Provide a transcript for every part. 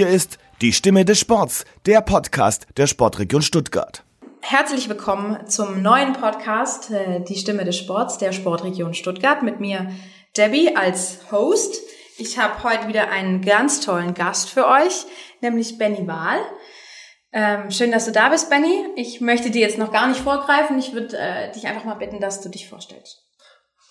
Hier ist die Stimme des Sports, der Podcast der Sportregion Stuttgart. Herzlich willkommen zum neuen Podcast äh, Die Stimme des Sports der Sportregion Stuttgart mit mir Debbie als Host. Ich habe heute wieder einen ganz tollen Gast für euch, nämlich Benny Wahl. Ähm, schön, dass du da bist, Benny. Ich möchte dir jetzt noch gar nicht vorgreifen. Ich würde äh, dich einfach mal bitten, dass du dich vorstellst.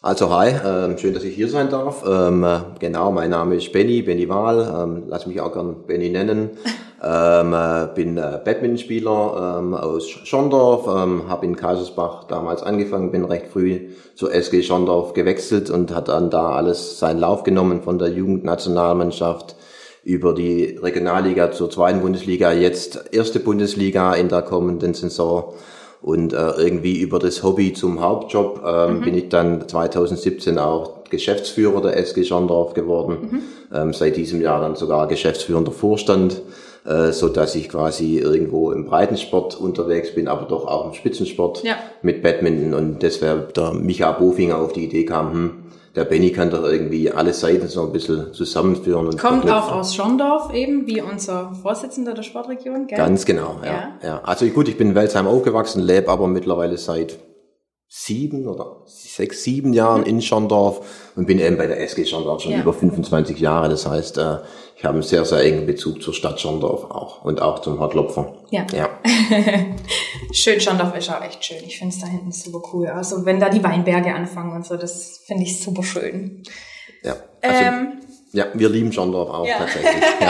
Also hi, ähm, schön, dass ich hier sein darf. Ähm, äh, genau, mein Name ist Benny, Benny Wahl. Ähm, lass mich auch gern Benny nennen. ähm, äh, bin äh, Badmintonspieler ähm, aus Schondorf, ähm, habe in Kaisersbach damals angefangen, bin recht früh zur SG Schondorf gewechselt und hat dann da alles seinen Lauf genommen von der Jugendnationalmannschaft über die Regionalliga zur zweiten Bundesliga, jetzt erste Bundesliga in der kommenden Saison und äh, irgendwie über das Hobby zum Hauptjob ähm, mhm. bin ich dann 2017 auch Geschäftsführer der SG Schandorf geworden. Mhm. Ähm, seit diesem Jahr dann sogar geschäftsführender Vorstand, äh, so dass ich quasi irgendwo im Breitensport unterwegs bin, aber doch auch im Spitzensport ja. mit Badminton. Und deshalb der Micha Bofinger auf die Idee kam, hm, der Benny kann doch irgendwie alle Seiten so ein bisschen zusammenführen. Und Kommt verknüpfen. auch aus Schondorf eben, wie unser Vorsitzender der Sportregion, gell? Ganz genau, ja. ja. ja. Also gut, ich bin in Welsheim aufgewachsen, lebe aber mittlerweile seit sieben oder sechs, sieben Jahren mhm. in Schondorf und bin eben bei der SG Schondorf schon ja. über 25 Jahre. Das heißt, äh, ich habe einen sehr, sehr engen Bezug zur Stadt Schondorf auch und auch zum Hartlopfer. Ja. ja. schön, Schondorf ist auch echt schön. Ich finde es da hinten super cool. Also wenn da die Weinberge anfangen und so, das finde ich super schön. Ja. Also, ähm, ja, wir lieben Schondorf auch ja. tatsächlich.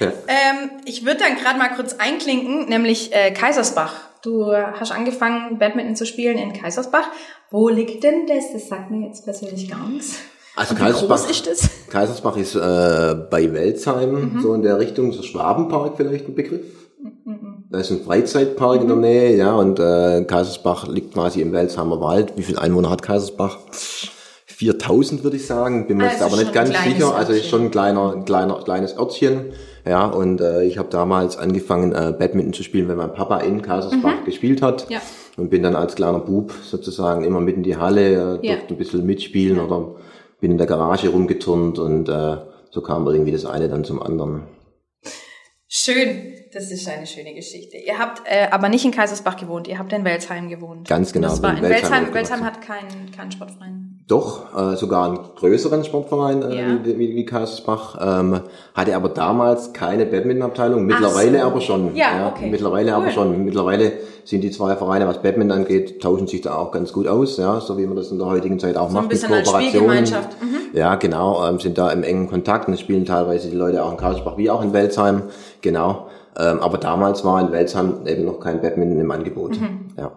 ja. ähm, ich würde dann gerade mal kurz einklinken, nämlich äh, Kaisersbach. Du hast angefangen, Badminton zu spielen in Kaisersbach. Wo liegt denn das? Das sagt mir jetzt persönlich gar nichts. Also Kaisersbach, ist das? Kaisersbach ist äh, bei Welzheim, mhm. so in der Richtung, so Schwabenpark vielleicht ein Begriff. Mhm. Da ist ein Freizeitpark mhm. in der mhm. Nähe, ja, und äh, Kaisersbach liegt quasi im Welsheimer Wald. Wie viele Einwohner hat Kaisersbach? 4000 würde ich sagen, bin mir also jetzt aber nicht ganz sicher. Örtchen. Also ist schon ein kleiner, kleiner, kleines Örtchen. Ja, und äh, ich habe damals angefangen, äh, Badminton zu spielen, wenn mein Papa in Kaisersbach mhm. gespielt hat. Ja. Und bin dann als kleiner Bub sozusagen immer mit in die Halle, äh, durfte ja. ein bisschen mitspielen ja. oder bin in der Garage rumgeturnt und äh, so kam irgendwie das eine dann zum anderen. Schön, das ist eine schöne Geschichte. Ihr habt äh, aber nicht in Kaisersbach gewohnt, ihr habt in Welsheim gewohnt. Ganz genau. Das war in Welsheim, Welsheim hat keinen keinen Sportverein. Doch, äh, sogar einen größeren Sportverein äh, ja. wie, wie, wie Kaisersbach, ähm, hatte aber damals keine Badminton-Abteilung, mittlerweile so. aber schon. Ja, ja okay. Mittlerweile cool. aber schon. Mittlerweile sind die zwei Vereine, was Badminton angeht, tauschen sich da auch ganz gut aus, ja, so wie man das in der heutigen Zeit auch so macht, mit Kooperationen. Mhm. Ja, genau, ähm, sind da im engen Kontakt und spielen teilweise die Leute auch in Kaisersbach wie auch in Welsheim, genau. Ähm, aber damals war in Welsheim eben noch kein Badminton im Angebot. Mhm. Ja.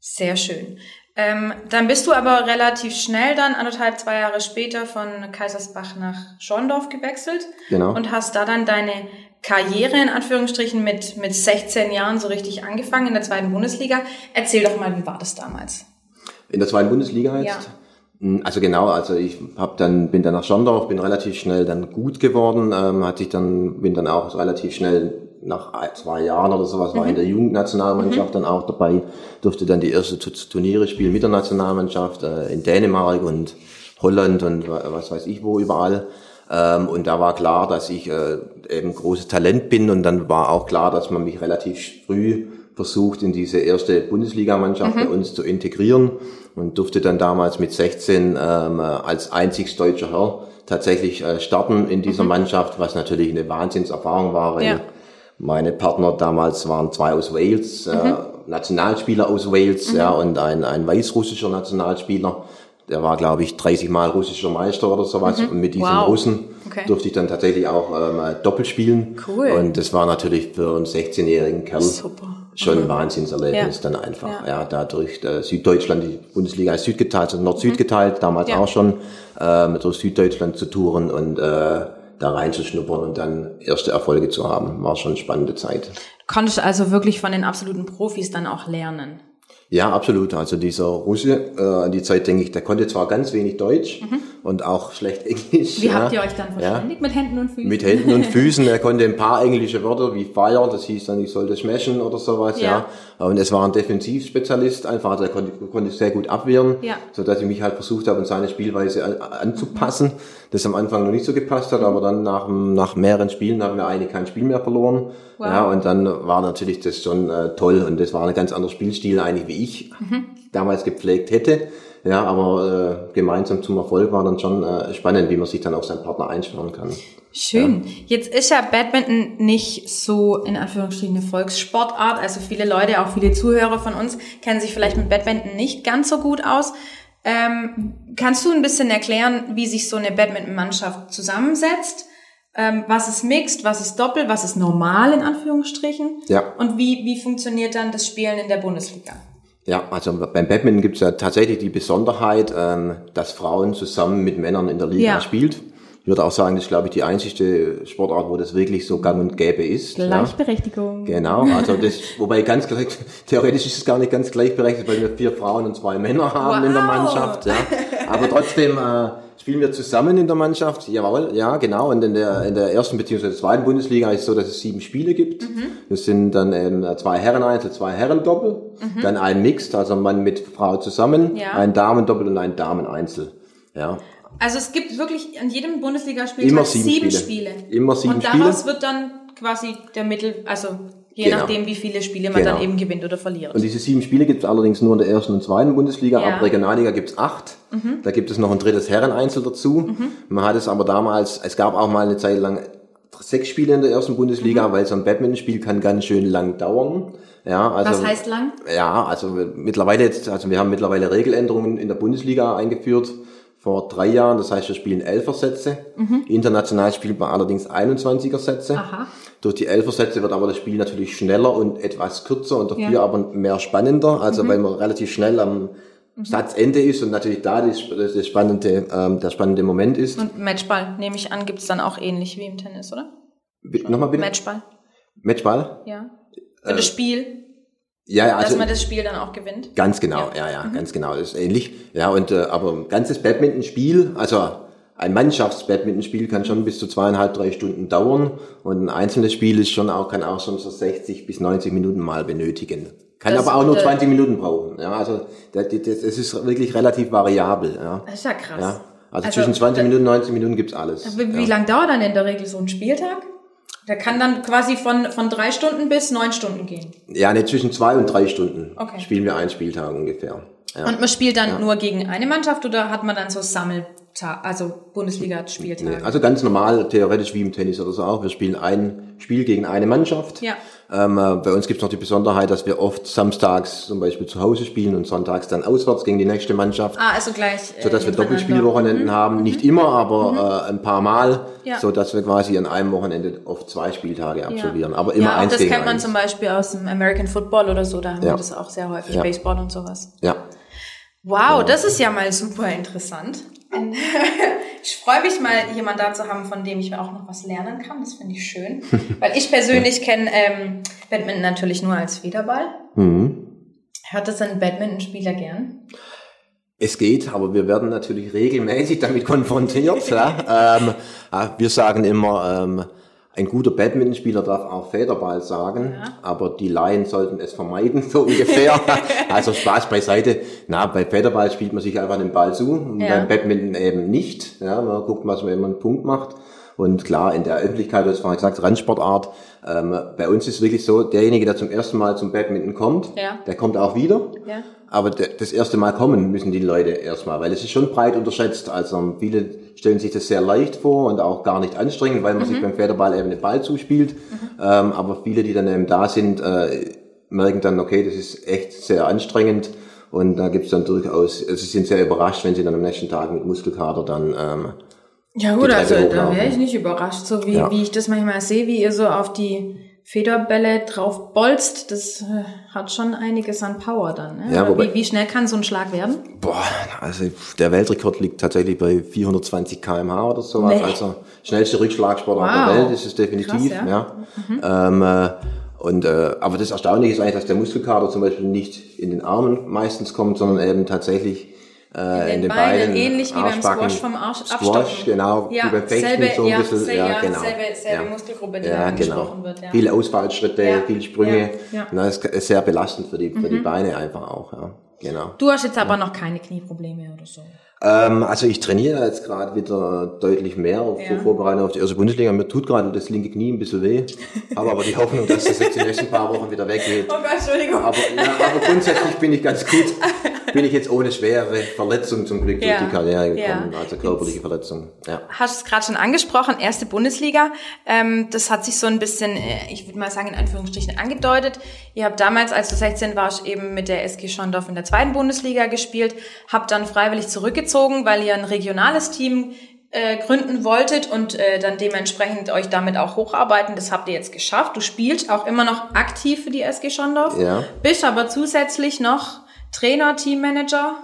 Sehr schön. Ähm, dann bist du aber relativ schnell dann, anderthalb, zwei Jahre später, von Kaisersbach nach Schorndorf gewechselt. Genau. Und hast da dann deine Karriere in Anführungsstrichen mit, mit 16 Jahren so richtig angefangen in der zweiten Bundesliga. Erzähl doch mal, wie war das damals? In der zweiten Bundesliga jetzt? Ja. Also genau, also ich hab dann bin dann nach Schondorf, bin relativ schnell dann gut geworden, ähm, hat sich dann bin dann auch relativ schnell nach zwei Jahren oder sowas, war mhm. in der Jugendnationalmannschaft mhm. dann auch dabei, durfte dann die erste Turniere spielen mit der Nationalmannschaft äh, in Dänemark und Holland und was weiß ich wo überall. Ähm, und da war klar, dass ich äh, eben großes Talent bin und dann war auch klar, dass man mich relativ früh versucht, in diese erste Bundesligamannschaft mhm. bei uns zu integrieren und durfte dann damals mit 16 ähm, als einziges deutscher Herr tatsächlich äh, starten in dieser mhm. Mannschaft, was natürlich eine Wahnsinnserfahrung war, ja. Meine Partner damals waren zwei aus Wales, äh, mhm. äh, Nationalspieler aus Wales, mhm. ja, und ein, ein weißrussischer Nationalspieler. Der war, glaube ich, 30 Mal russischer Meister oder sowas. Mhm. Und mit diesen wow. Russen okay. durfte ich dann tatsächlich auch ähm, doppelt spielen. Cool. Und das war natürlich für einen 16-jährigen Kerl Super. Schon ein. Wahnsinnserlebnis ja. dann einfach. Ja, ja dadurch äh, Süddeutschland, die Bundesliga ist südgeteilt, also Nord-Süd mhm. geteilt, damals ja. auch schon, äh, durch Süddeutschland zu touren und äh, da reinzuschnuppern und dann erste Erfolge zu haben, war schon eine spannende Zeit. Du konntest also wirklich von den absoluten Profis dann auch lernen. Ja, absolut. Also dieser Russe, äh, an die Zeit denke ich, der konnte zwar ganz wenig Deutsch, mhm. und auch schlecht Englisch. Wie ja. habt ihr euch dann verständigt? Ja. Mit Händen und Füßen? Mit Händen und Füßen. Er konnte ein paar englische Wörter wie Fire, das hieß dann, ich sollte smashen oder sowas, ja. ja. Und es war ein Defensivspezialist einfach, also er konnte, konnte sehr gut abwehren, ja. so dass ich mich halt versucht habe, an seine Spielweise anzupassen. Das am Anfang noch nicht so gepasst hat, aber dann nach, nach mehreren Spielen haben wir eigentlich kein Spiel mehr verloren. Wow. Ja, und dann war natürlich das schon äh, toll und das war ein ganz anderer Spielstil eigentlich, wie ich mhm. damals gepflegt hätte. Ja, aber äh, gemeinsam zum Erfolg war dann schon äh, spannend, wie man sich dann auf seinen Partner einschwören kann. Schön. Ja. Jetzt ist ja Badminton nicht so in Anführungsstrichen eine Volkssportart. Also viele Leute, auch viele Zuhörer von uns, kennen sich vielleicht mit Badminton nicht ganz so gut aus. Ähm, kannst du ein bisschen erklären, wie sich so eine Badminton-Mannschaft zusammensetzt? Ähm, was ist Mixed, was ist Doppel, was ist normal in Anführungsstrichen? Ja. Und wie, wie funktioniert dann das Spielen in der Bundesliga? Ja, also beim Badminton gibt es ja tatsächlich die Besonderheit, ähm, dass Frauen zusammen mit Männern in der Liga ja. spielt. Ich würde auch sagen, das ist, glaube ich, die einzigste Sportart, wo das wirklich so gang und gäbe ist. Gleichberechtigung. Ja. Genau, also das, wobei ganz gleich, theoretisch ist es gar nicht ganz gleichberechtigt, weil wir vier Frauen und zwei Männer haben wow. in der Mannschaft. Ja. Aber trotzdem äh, spielen wir zusammen in der Mannschaft. Jawohl, ja, genau. Und in der, in der ersten bzw. zweiten Bundesliga ist es so, dass es sieben Spiele gibt. Mhm. Das sind dann ähm, zwei Herren-Einzel, zwei Herren-Doppel, mhm. dann ein Mixed, also Mann mit Frau zusammen, ja. ein Damendoppel und ein Dameneinzel. Ja. Also es gibt wirklich an jedem Bundesligaspiel sieben, sieben Spiele. Spiele. Immer sieben Und daraus Spiele. wird dann quasi der Mittel, also je genau. nachdem, wie viele Spiele man genau. dann eben gewinnt oder verliert. Und diese sieben Spiele gibt es allerdings nur in der ersten und zweiten Bundesliga. Ja. Ab Regionalliga gibt es acht. Mhm. Da gibt es noch ein drittes Herreneinzel dazu. Mhm. Man hat es aber damals, es gab auch mal eine Zeit lang sechs Spiele in der ersten Bundesliga, mhm. weil so ein Badmintonspiel kann ganz schön lang dauern. Ja, also, Was heißt lang? Ja, also mittlerweile jetzt, also wir haben mittlerweile Regeländerungen in der Bundesliga eingeführt vor drei Jahren. Das heißt, wir spielen Elfersätze. Mhm. International spielt man allerdings 21er Sätze. Aha. Durch die Elfersätze wird aber das Spiel natürlich schneller und etwas kürzer und dafür ja. aber mehr spannender. Also mhm. weil man relativ schnell am mhm. Satzende ist und natürlich da das, das spannende, ähm, der spannende Moment ist. Und Matchball, nehme ich an, gibt's dann auch ähnlich wie im Tennis, oder? Nochmal bitte? Matchball. Matchball? Ja. Für äh, das Spiel. Ja, ja, also, dass man das Spiel dann auch gewinnt. Ganz genau, ja, ja, ja mhm. ganz genau, das ist ähnlich. Ja, und äh, aber ein ganzes Badmintonspiel, also ein Mannschafts-Badmintonspiel kann schon bis zu zweieinhalb, drei Stunden dauern und ein einzelnes Spiel ist schon auch, kann auch schon so 60 bis 90 Minuten mal benötigen. Kann das aber auch nur 20 Minuten brauchen. Ja, also das, das, das ist wirklich relativ variabel. Ja. Das ist ja krass. Ja. Also, also zwischen 20 Minuten und 90 Minuten gibt's alles. Wie, wie ja. lang dauert dann in der Regel so ein Spieltag? Der kann dann quasi von, von drei Stunden bis neun Stunden gehen. Ja, ne, zwischen zwei und drei Stunden okay. spielen wir einen Spieltag ungefähr. Ja. Und man spielt dann ja. nur gegen eine Mannschaft oder hat man dann so Sammeltag, also Bundesliga-Spieltage? Nee, also ganz normal, theoretisch wie im Tennis oder so auch. Wir spielen ein Spiel gegen eine Mannschaft. Ja. Ähm, äh, bei uns gibt es noch die Besonderheit, dass wir oft samstags zum Beispiel zu Hause spielen und sonntags dann auswärts gegen die nächste Mannschaft. Ah, also gleich. Äh, so dass wir Doppelspielwochenenden mhm. haben. Nicht immer, aber mhm. äh, ein paar Mal. Ja. So dass wir quasi an einem Wochenende oft zwei Spieltage absolvieren. Ja. Aber immer ja, eins das gegen kennt man eins. zum Beispiel aus dem American Football oder so. Da haben ja. wir das auch sehr häufig. Baseball und sowas. Ja. Wow, das ist ja mal super interessant. ich freue mich mal, jemand da zu haben, von dem ich auch noch was lernen kann. Das finde ich schön. Weil ich persönlich kenne ähm, Badminton natürlich nur als Federball. Mhm. Hört das ein Badmintonspieler gern? Es geht, aber wir werden natürlich regelmäßig damit konfrontiert. ja. ähm, wir sagen immer, ähm, ein guter Badmintonspieler darf auch Federball sagen, ja. aber die Laien sollten es vermeiden, so ungefähr. also Spaß beiseite. Na, bei Federball spielt man sich einfach den Ball zu, ja. beim Badminton eben nicht. Ja, man guckt, was man immer einen Punkt macht. Und klar, in der Öffentlichkeit, hast vorhin gesagt, Randsportart. Ähm, bei uns ist wirklich so, derjenige, der zum ersten Mal zum Badminton kommt, ja. der kommt auch wieder. Ja. Aber das erste Mal kommen müssen die Leute erstmal, weil es ist schon breit unterschätzt. Also viele stellen sich das sehr leicht vor und auch gar nicht anstrengend, weil man mhm. sich beim Federball eben den Ball zuspielt. Mhm. Ähm, aber viele, die dann eben da sind, äh, merken dann, okay, das ist echt sehr anstrengend. Und da gibt's dann durchaus, also sie sind sehr überrascht, wenn sie dann am nächsten Tag mit Muskelkater dann ähm, Ja gut, also da wäre ich nicht überrascht, so wie, ja. wie ich das manchmal sehe, wie ihr so auf die Federbälle drauf bolzt, das äh, hat schon einiges an Power dann. Ne? Ja, wobei, wie, wie schnell kann so ein Schlag werden? Boah, also der Weltrekord liegt tatsächlich bei 420 kmh oder sowas. Nee. Also schnellste Rückschlagsportart wow. der Welt ist es definitiv. Krass, ja. ja. Mhm. Ähm, äh, und äh, aber das Erstaunliche ist eigentlich, dass der Muskelkater zum Beispiel nicht in den Armen meistens kommt, sondern eben tatsächlich äh, in den, Beinen, Beinen, ähnlich wie beim Squash vom Arsch, Squash, genau, ja, Fechten selbe, so ein ja, bisschen, sehr, ja, genau. Selbe, selbe ja. Muskelgruppe, die ja, genau. wird. Ja. Viele Ausfallschritte, ja. viele Sprünge, ja. Na, das ist sehr belastend für die, für die mhm. Beine einfach auch, ja. Genau. Du hast jetzt aber noch keine Knieprobleme oder so. Ähm, also ich trainiere jetzt gerade wieder deutlich mehr auf ja. Vorbereitung auf die erste Bundesliga. Mir tut gerade das linke Knie ein bisschen weh. Habe aber die Hoffnung, dass das jetzt die nächsten paar Wochen wieder weggeht. Oh Gott, Entschuldigung. Aber, ja, aber grundsätzlich bin ich ganz gut. Bin ich jetzt ohne schwere Verletzung zum Glück ja. durch die Karriere gekommen, ja. also körperliche Verletzung. Ja. Hast es gerade schon angesprochen, erste Bundesliga. Ähm, das hat sich so ein bisschen, äh, ich würde mal sagen, in Anführungsstrichen angedeutet. Ihr habt damals, als du 16 warst, eben mit der SG Schondorf in der zweiten Bundesliga gespielt, habt dann freiwillig zurückgezogen, weil ihr ein regionales Team äh, gründen wolltet und äh, dann dementsprechend euch damit auch hocharbeiten. Das habt ihr jetzt geschafft. Du spielst auch immer noch aktiv für die SG Schondorf, ja. bist aber zusätzlich noch Trainer, Teammanager.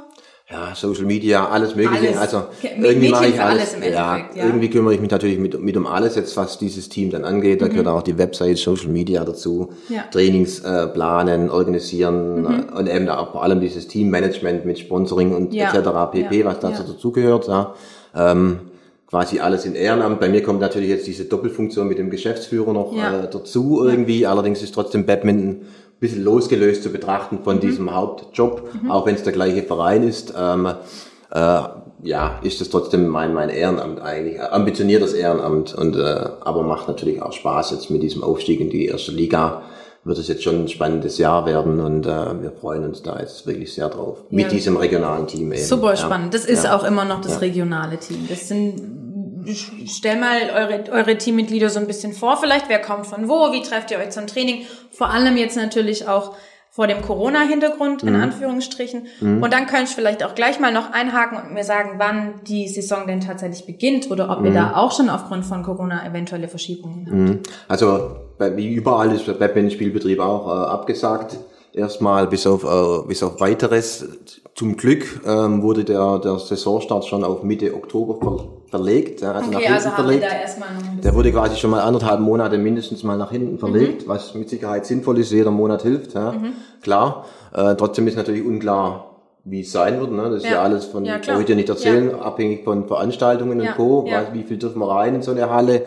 Ja, Social Media, alles Mögliche. Alles. Also irgendwie mache ich alles. alles im ja, ja, irgendwie kümmere ich mich natürlich mit, mit um alles jetzt, was dieses Team dann angeht. Da mhm. gehört auch die Website, Social Media dazu, ja. Trainings äh, planen, organisieren mhm. Äh, und eben auch vor allem dieses Teammanagement mit Sponsoring und ja. etc. pp, was dazu ja. dazugehört. Ja. Ähm, quasi alles in Ehrenamt. Bei mir kommt natürlich jetzt diese Doppelfunktion mit dem Geschäftsführer noch ja. äh, dazu irgendwie. Allerdings ist trotzdem Badminton bisschen losgelöst zu betrachten von mhm. diesem Hauptjob, mhm. auch wenn es der gleiche Verein ist. Ähm, äh, ja, ist es trotzdem mein, mein Ehrenamt eigentlich, ambitioniertes Ehrenamt und äh, aber macht natürlich auch Spaß jetzt mit diesem Aufstieg in die erste Liga wird es jetzt schon ein spannendes Jahr werden und äh, wir freuen uns da jetzt wirklich sehr drauf. Ja. Mit diesem regionalen Team eben. Super spannend. Das ist ja. auch immer noch das regionale Team. Das sind stell mal eure, eure Teammitglieder so ein bisschen vor, vielleicht wer kommt von wo, wie trefft ihr euch zum Training, vor allem jetzt natürlich auch vor dem Corona-Hintergrund, in mhm. Anführungsstrichen. Mhm. Und dann könnt ihr vielleicht auch gleich mal noch einhaken und mir sagen, wann die Saison denn tatsächlich beginnt oder ob mhm. ihr da auch schon aufgrund von Corona eventuelle Verschiebungen habt. Mhm. Also wie überall ist der Badminton-Spielbetrieb auch äh, abgesagt. Erstmal bis auf, äh, bis auf weiteres. Zum Glück ähm, wurde der, der Saisonstart schon auf Mitte Oktober ver verlegt. Ja, also okay, nach hinten also verlegt. da erstmal Der wurde quasi schon mal anderthalb Monate mindestens mal nach hinten verlegt, mhm. was mit Sicherheit sinnvoll ist. Jeder Monat hilft, ja, mhm. klar. Äh, trotzdem ist natürlich unklar, wie es sein wird. Ne? Das ist ja, ja alles von, ja, ich dir nicht erzählen, ja. abhängig von Veranstaltungen und Co. Ja. Wie viel dürfen wir rein in so eine Halle?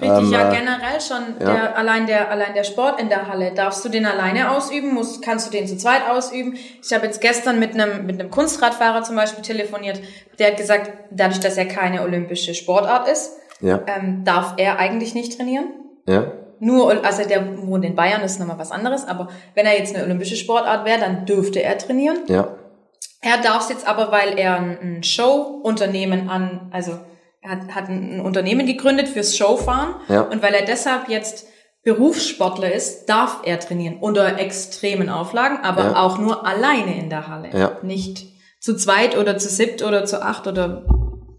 Richtig, ähm, ja, äh, generell schon. Ja. Der, allein, der, allein der Sport in der Halle. Darfst du den alleine ausüben? Musst, kannst du den zu zweit ausüben? Ich habe jetzt gestern mit einem, mit einem Kunstradfahrer zum Beispiel telefoniert. Der hat gesagt, dadurch, dass er keine olympische Sportart ist, ja. ähm, darf er eigentlich nicht trainieren. Ja. Nur, also der wohnt in Bayern, ist nochmal was anderes. Aber wenn er jetzt eine olympische Sportart wäre, dann dürfte er trainieren. Ja. Er darf es jetzt aber, weil er ein Show-Unternehmen an, also er hat, hat ein Unternehmen gegründet fürs Showfahren. Ja. Und weil er deshalb jetzt Berufssportler ist, darf er trainieren unter extremen Auflagen, aber ja. auch nur alleine in der Halle. Ja. Nicht zu zweit oder zu siebt oder zu acht oder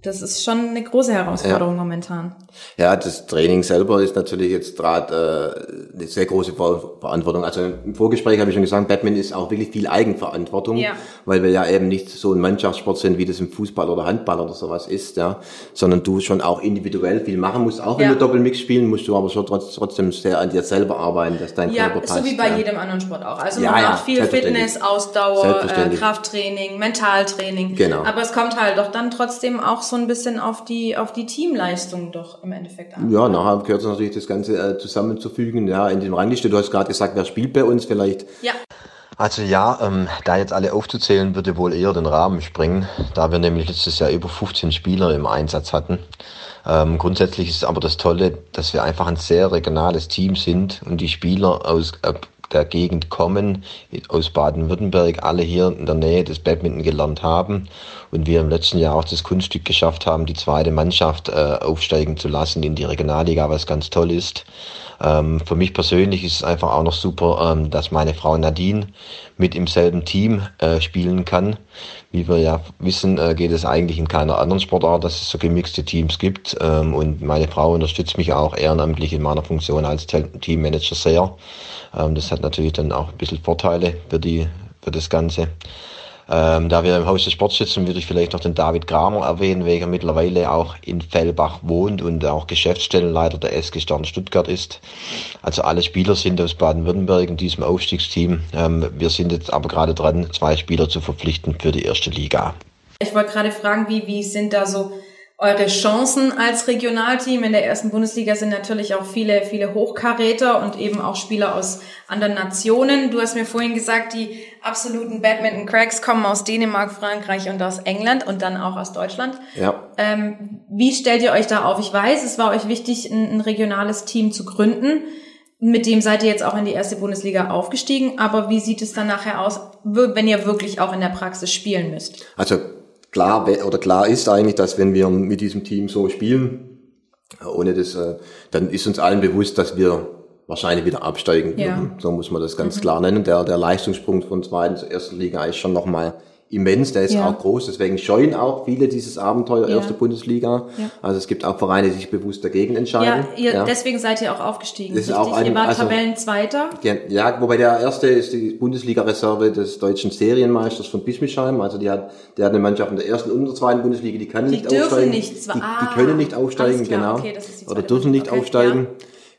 das ist schon eine große Herausforderung ja. momentan. Ja, das Training selber ist natürlich jetzt gerade äh, eine sehr große Verantwortung. Also im Vorgespräch habe ich schon gesagt, Batman ist auch wirklich viel Eigenverantwortung, ja. weil wir ja eben nicht so ein Mannschaftssport sind, wie das im Fußball oder Handball oder sowas ist, ja, sondern du schon auch individuell viel machen musst. Auch wenn ja. du Doppelmix spielen, musst du aber schon trotzdem sehr an dir selber arbeiten, dass dein ja, Körper passt. Ja, so wie bei jedem anderen Sport auch. Also man macht viel Fitness, Ausdauer, äh, Krafttraining, Mentaltraining. Genau. Aber es kommt halt doch dann trotzdem auch so ein bisschen auf die, auf die Teamleistung doch im Endeffekt an. Ja, nachher gehört es natürlich das Ganze äh, zusammenzufügen. Ja, in dem Rangliste, du hast gerade gesagt, wer spielt bei uns vielleicht? Ja. Also ja, ähm, da jetzt alle aufzuzählen, würde wohl eher den Rahmen sprengen, da wir nämlich letztes Jahr über 15 Spieler im Einsatz hatten. Ähm, grundsätzlich ist aber das Tolle, dass wir einfach ein sehr regionales Team sind und die Spieler aus äh, der Gegend kommen, aus Baden-Württemberg, alle hier in der Nähe des Badminton gelernt haben und wir im letzten Jahr auch das Kunststück geschafft haben, die zweite Mannschaft äh, aufsteigen zu lassen in die Regionalliga, was ganz toll ist. Ähm, für mich persönlich ist es einfach auch noch super, ähm, dass meine Frau Nadine mit im selben Team äh, spielen kann. Wie wir ja wissen, äh, geht es eigentlich in keiner anderen Sportart, dass es so gemixte Teams gibt. Ähm, und meine Frau unterstützt mich auch ehrenamtlich in meiner Funktion als Teammanager sehr. Ähm, das hat natürlich dann auch ein bisschen Vorteile für, die, für das Ganze. Ähm, da wir im Haus des Sports sitzen, würde ich vielleicht noch den David Kramer erwähnen, welcher mittlerweile auch in Fellbach wohnt und auch Geschäftsstellenleiter der SG Stern Stuttgart ist. Also alle Spieler sind aus Baden-Württemberg in diesem Aufstiegsteam. Ähm, wir sind jetzt aber gerade dran, zwei Spieler zu verpflichten für die erste Liga. Ich wollte gerade fragen, wie, wie sind da so eure Chancen als Regionalteam in der ersten Bundesliga sind natürlich auch viele, viele Hochkaräter und eben auch Spieler aus anderen Nationen. Du hast mir vorhin gesagt, die absoluten Badminton-Cracks kommen aus Dänemark, Frankreich und aus England und dann auch aus Deutschland. Ja. Ähm, wie stellt ihr euch da auf? Ich weiß, es war euch wichtig, ein, ein regionales Team zu gründen. Mit dem seid ihr jetzt auch in die erste Bundesliga aufgestiegen. Aber wie sieht es dann nachher aus, wenn ihr wirklich auch in der Praxis spielen müsst? Also klar oder klar ist eigentlich, dass wenn wir mit diesem Team so spielen, ohne das, äh, dann ist uns allen bewusst, dass wir wahrscheinlich wieder absteigen ja. So muss man das ganz mhm. klar nennen. Der, der Leistungssprung von zweiten zur ersten Liga ist schon nochmal immens, der ist ja. auch groß, deswegen scheuen auch viele dieses Abenteuer ja. erste Bundesliga. Ja. Also es gibt auch Vereine, die sich bewusst dagegen entscheiden. Ja, ihr, ja. deswegen seid ihr auch aufgestiegen. Das ist auch ein, ihr wart also, Tabellenzweiter. Ja, wobei der erste ist die Bundesliga-Reserve des deutschen Serienmeisters von Bismischheim. Also die hat, der hat eine Mannschaft in der ersten und der zweiten Bundesliga, die kann die nicht aufsteigen. Nicht, die, die, können nicht aufsteigen, genau. Okay, Oder dürfen nicht okay, aufsteigen.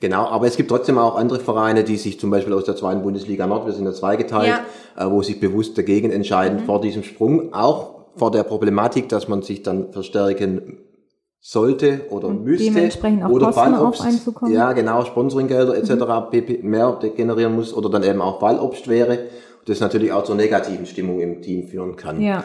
Genau, aber es gibt trotzdem auch andere Vereine, die sich zum Beispiel aus der zweiten Bundesliga Nord, wir sind ja zweigeteilt, ja. Äh, wo sich bewusst dagegen entscheiden mhm. vor diesem Sprung, auch vor der Problematik, dass man sich dann verstärken sollte oder Und müsste dementsprechend auch oder Kosten Fallobst, einzukommen. ja genau Sponsoringgelder etc. Mhm. mehr generieren muss oder dann eben auch Fallobst wäre, das natürlich auch zur negativen Stimmung im Team führen kann. Ja.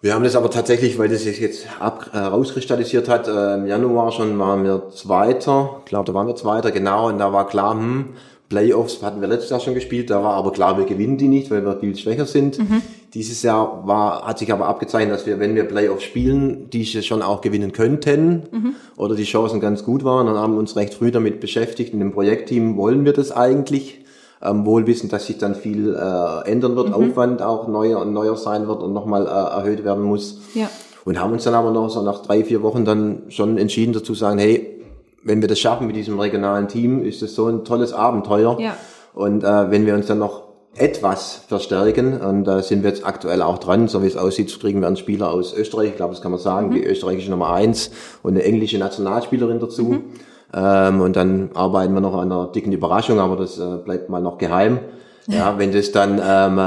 Wir haben das aber tatsächlich, weil das sich jetzt ab, äh, rauskristallisiert hat, äh, im Januar schon waren wir Zweiter, ich glaube, da waren wir Zweiter, genau, und da war klar, hm, Playoffs hatten wir letztes Jahr schon gespielt, da war aber klar, wir gewinnen die nicht, weil wir viel schwächer sind. Mhm. Dieses Jahr war, hat sich aber abgezeichnet, dass wir, wenn wir Playoffs spielen, die schon auch gewinnen könnten mhm. oder die Chancen ganz gut waren und haben uns recht früh damit beschäftigt. In dem Projektteam wollen wir das eigentlich ähm, wohl wissen, dass sich dann viel äh, ändern wird, mhm. Aufwand auch neuer und neuer sein wird und nochmal äh, erhöht werden muss. Ja. Und haben uns dann aber noch so nach drei, vier Wochen dann schon entschieden dazu sagen, hey, wenn wir das schaffen mit diesem regionalen Team, ist das so ein tolles Abenteuer. Ja. Und äh, wenn wir uns dann noch etwas verstärken. Und da sind wir jetzt aktuell auch dran. So wie es aussieht, kriegen wir einen Spieler aus Österreich, ich glaube, das kann man sagen, mhm. die österreichische Nummer eins und eine englische Nationalspielerin dazu. Mhm. Ähm, und dann arbeiten wir noch an einer dicken Überraschung, aber das äh, bleibt mal noch geheim. Ja, wenn das dann ähm,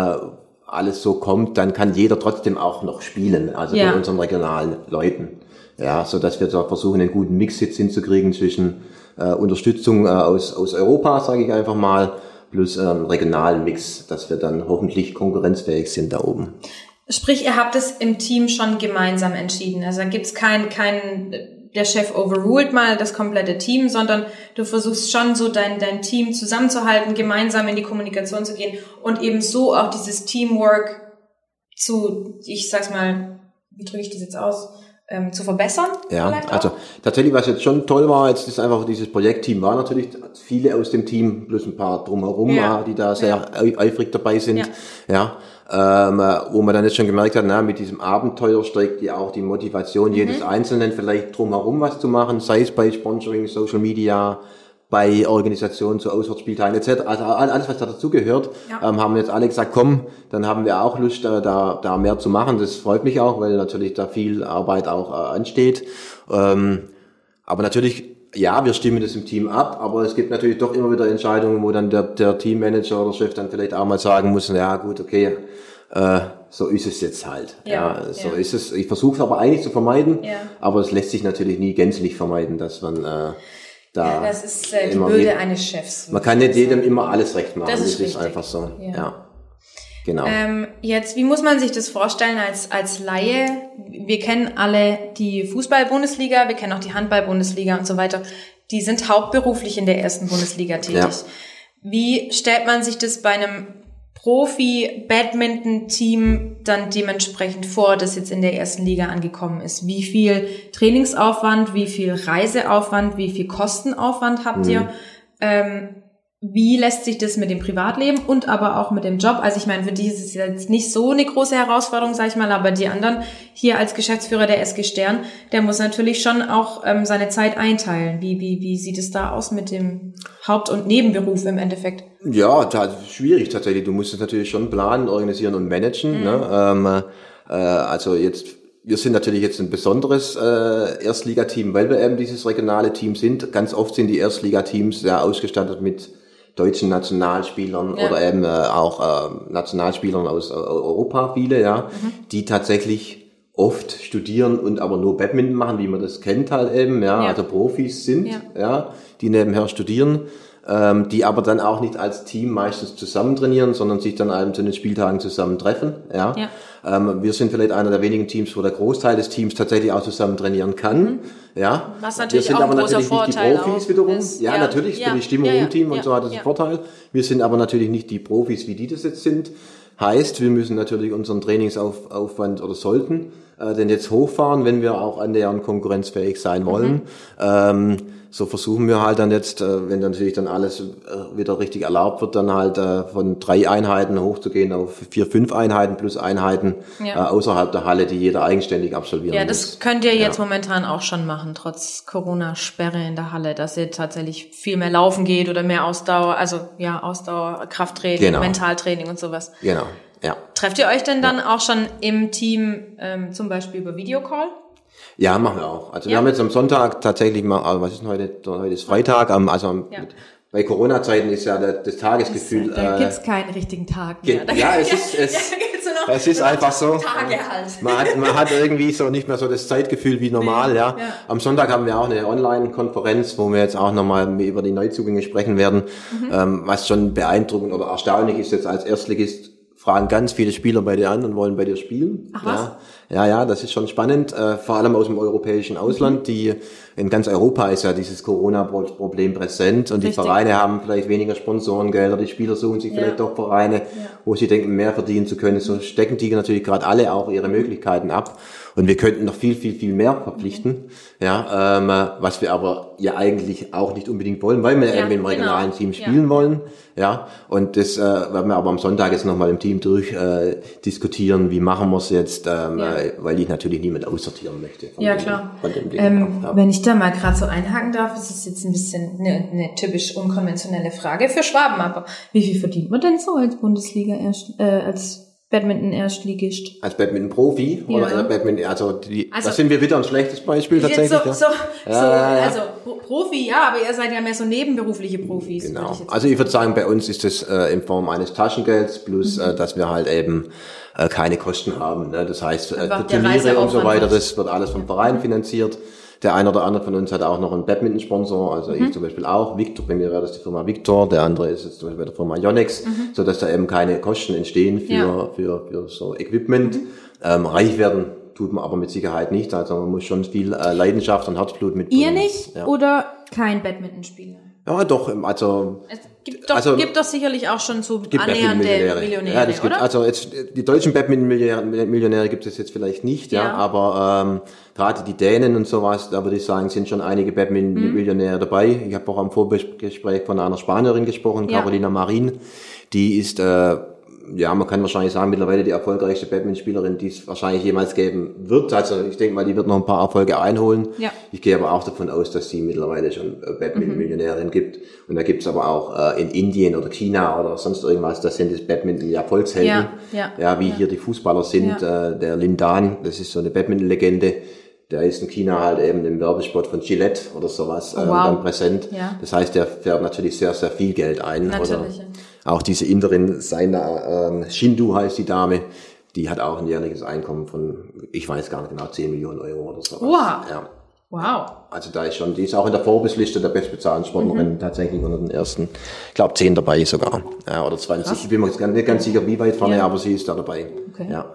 alles so kommt, dann kann jeder trotzdem auch noch spielen, also ja. bei unseren regionalen Leuten. Ja, so dass wir da versuchen, einen guten Mix jetzt hinzukriegen zwischen äh, Unterstützung äh, aus, aus Europa, sage ich einfach mal, plus ähm, regionalen Mix, dass wir dann hoffentlich konkurrenzfähig sind da oben. Sprich, ihr habt es im Team schon gemeinsam entschieden. Also da gibt's kein, kein der Chef overruled mal das komplette Team, sondern du versuchst schon so dein, dein Team zusammenzuhalten, gemeinsam in die Kommunikation zu gehen und eben so auch dieses Teamwork zu, ich sag's mal, wie drücke ich das jetzt aus? Ähm, zu verbessern. Ja, also tatsächlich, was jetzt schon toll war, jetzt ist einfach dieses Projektteam war natürlich viele aus dem Team plus ein paar drumherum, ja. die da sehr ja. eifrig dabei sind. Ja. ja ähm, wo man dann jetzt schon gemerkt hat, na, mit diesem Abenteuer steckt ja auch die Motivation mhm. jedes Einzelnen vielleicht drumherum was zu machen, sei es bei Sponsoring, Social Media, bei Organisationen zu Auswärtsspieltagen etc. Also alles, was da dazugehört, ja. ähm, haben jetzt alle gesagt, komm, dann haben wir auch Lust, äh, da, da mehr zu machen. Das freut mich auch, weil natürlich da viel Arbeit auch äh, ansteht. Ähm, aber natürlich ja, wir stimmen das im Team ab, aber es gibt natürlich doch immer wieder Entscheidungen, wo dann der, der Teammanager oder Chef dann vielleicht auch mal sagen muss, ja gut, okay, äh, so ist es jetzt halt. Ja, ja so ja. ist es. Ich versuche es aber eigentlich zu vermeiden, ja. aber es lässt sich natürlich nie gänzlich vermeiden, dass man äh, da. Ja, das ist äh, die Bürde eines Chefs. Man kann nicht jedem immer alles recht machen. Das ist, das ist einfach so. Ja. Genau. Ähm, jetzt, wie muss man sich das vorstellen als, als Laie? Wir kennen alle die Fußball-Bundesliga, wir kennen auch die Handball-Bundesliga und so weiter. Die sind hauptberuflich in der ersten Bundesliga tätig. Ja. Wie stellt man sich das bei einem Profi-Badminton-Team dann dementsprechend vor, das jetzt in der ersten Liga angekommen ist? Wie viel Trainingsaufwand, wie viel Reiseaufwand, wie viel Kostenaufwand habt mhm. ihr? Ähm, wie lässt sich das mit dem Privatleben und aber auch mit dem Job? Also ich meine, für die ist es jetzt nicht so eine große Herausforderung, sag ich mal, aber die anderen hier als Geschäftsführer der SG Stern, der muss natürlich schon auch ähm, seine Zeit einteilen. Wie, wie, wie sieht es da aus mit dem Haupt- und Nebenberuf im Endeffekt? Ja, das schwierig tatsächlich. Du musst es natürlich schon planen, organisieren und managen. Ne? Mhm. Ne? Ähm, äh, also jetzt wir sind natürlich jetzt ein besonderes äh, Erstligateam, weil wir eben dieses regionale Team sind. Ganz oft sind die Erstligateams ja ausgestattet mit deutschen Nationalspielern ja. oder eben äh, auch äh, Nationalspielern aus äh, Europa viele, ja, mhm. die tatsächlich oft studieren und aber nur Badminton machen, wie man das kennt halt eben, ja, Ja. also Profis sind, Ja. ja, die nebenher studieren, ähm, die aber dann auch nicht als Team meistens zusammen trainieren, sondern sich dann eben zu den Spieltagen zusammen treffen, ja. Ja. Ähm, wir sind vielleicht einer der wenigen Teams, wo der Großteil des Teams tatsächlich auch zusammen trainieren kann, ja. Mhm. Was natürlich wir sind auch aber natürlich nicht die Vorteil Profis wiederum. ist. Ja, Ja. natürlich ist Ja. für die Stimmung Ja, ja. im Team und Ja. so hat das Ja. einen Vorteil. Wir sind aber natürlich nicht die Profis, wie die das jetzt sind. Heißt, wir müssen natürlich unseren Trainingsaufwand oder sollten äh, den jetzt hochfahren, wenn wir auch annähernd konkurrenzfähig sein wollen. Mhm. Ähm, so versuchen wir halt dann jetzt, äh, wenn dann natürlich dann alles äh, wieder richtig erlaubt wird, dann halt äh, von drei Einheiten hochzugehen auf vier, fünf Einheiten plus Einheiten Ja. außerhalb der Halle, die jeder eigenständig absolvieren Ja, muss. das könnt ihr jetzt momentan auch schon machen, trotz Corona-Sperre in der Halle, dass ihr tatsächlich viel mehr laufen geht oder mehr Ausdauer, also ja, Ausdauer, Krafttraining, Genau. Mentaltraining und sowas. Genau, ja. Trefft ihr euch denn dann auch schon im Team ähm, zum Beispiel über Videocall? Ja, machen wir auch. Also wir Ja. haben jetzt am Sonntag tatsächlich mal, also was ist denn heute? Heute ist Freitag, am- also am, Ja. mit, bei Corona-Zeiten ist ja das Tagesgefühl. da äh, gibt's keinen richtigen Tag ge- mehr. Da ja, es ist, es, ja, es ist einfach so. Tage halt. Man hat, man hat irgendwie so nicht mehr so das Zeitgefühl wie normal, ja. ja. Am Sonntag haben wir auch eine Online-Konferenz, wo wir jetzt auch nochmal über die Neuzugänge sprechen werden. Mhm. Ähm, was schon beeindruckend oder erstaunlich ist jetzt als Erstligist, fragen ganz viele Spieler bei dir an und wollen bei dir spielen. Ach, was? ja. ja, ja, das ist schon spannend, äh, vor allem aus dem europäischen Mhm. Ausland, die in ganz Europa ist ja dieses Corona-Problem präsent und die Richtig. Vereine haben vielleicht weniger Sponsorengelder, die Spieler suchen sich Ja. vielleicht doch Vereine, wo sie denken, mehr verdienen zu können. So stecken die natürlich gerade alle auch ihre Möglichkeiten ab. Und wir könnten noch viel, viel, viel mehr verpflichten. Ja, ähm, äh, was wir aber ja eigentlich auch nicht unbedingt wollen, weil wir ja, Ja, irgendwie im genau. regionalen Team Ja. spielen wollen. Ja, und das äh, werden wir aber am Sonntag jetzt nochmal im Team durch äh, diskutieren, wie machen wir es jetzt, ähm, Ja. äh, weil ich natürlich niemand aussortieren möchte. Ja, dem- klar. Ähm, ja. Wenn ich da mal gerade so einhaken darf, das ist jetzt ein bisschen eine, eine typisch unkonventionelle Frage für Schwaben, aber wie viel verdient man denn so als Bundesliga erst, äh, als Badminton-Erstligist? Als Badminton-Profi Ja. oder Badminton, also, die, Also- das sind wir wieder ein schlechtes Beispiel tatsächlich. so, ja. so, so ja, also Pro- Profi, ja, aber ihr seid ja mehr so nebenberufliche Profis. Genau. ich Also ich würde sagen, bei uns ist das äh, in Form eines Taschengelds plus, Mhm. äh, dass wir halt eben äh, keine Kosten haben. Ne? Das heißt, äh, Turniere und so weiter, was- das wird alles vom Verein finanziert. Der eine oder andere von uns hat auch noch einen Badminton-Sponsor, also Mhm. ich zum Beispiel auch. Victor, bei mir wäre das die Firma Victor, der andere ist jetzt zum Beispiel bei der Firma Yonex, Mhm. so dass da eben keine Kosten entstehen für, Ja. für, für so Equipment. Ähm, reich werden tut man aber mit Sicherheit nicht, also man muss schon viel äh, Leidenschaft und Herzblut mitbringen. Ihr nicht Ja, oder kein Badmintonspieler? Ja doch, also Es gibt doch, Also- gibt doch sicherlich auch schon so annähernde Badminton-Millionäre. Millionäre, ja, das gibt, oder? also jetzt die deutschen Badminton-Millionäre Millionäre gibt es jetzt vielleicht nicht, ja, Ja. aber ähm, gerade die Dänen und sowas, da würde ich sagen, sind schon einige Badminton-Millionäre dabei. Ich habe auch am Vorgespräch von einer Spanierin gesprochen, Ja. Carolina Marin. Die ist äh, ja, man kann wahrscheinlich sagen, mittlerweile die erfolgreichste Badmintonspielerin, die es wahrscheinlich jemals geben wird. Also ich denke mal, die wird noch ein paar Erfolge einholen. Ja. Ich gehe aber auch davon aus, dass sie mittlerweile schon äh, Badminton-Millionärin gibt. Und da gibt's aber auch äh, in Indien oder China oder sonst irgendwas, das sind das Badminton ja Volkshelden. Ja, ja, ja wie ja. hier die Fußballer sind. Äh, der Lindan, das ist so eine Badminton-Legende. Der ist in China halt eben im Werbespot von Gillette oder sowas ähm, Oh, wow. dann präsent. Ja. Das heißt, der fährt natürlich sehr, sehr viel Geld ein. Natürlich. Oder auch diese Inderin, seine ähm, Shindu heißt die Dame, die hat auch ein jährliches Einkommen von, ich weiß gar nicht genau, 10 Millionen Euro oder sowas. Wow. Ja. Wow. Also da ist schon, die ist auch in der Forbes-Liste der bestbezahlten Sportlerinnen tatsächlich unter den ersten, ich glaube 10 dabei sogar. Ja, oder 20. Ich bin mir jetzt nicht ganz sicher, wie weit vorne, Ja. aber sie ist da dabei. Okay. Ja.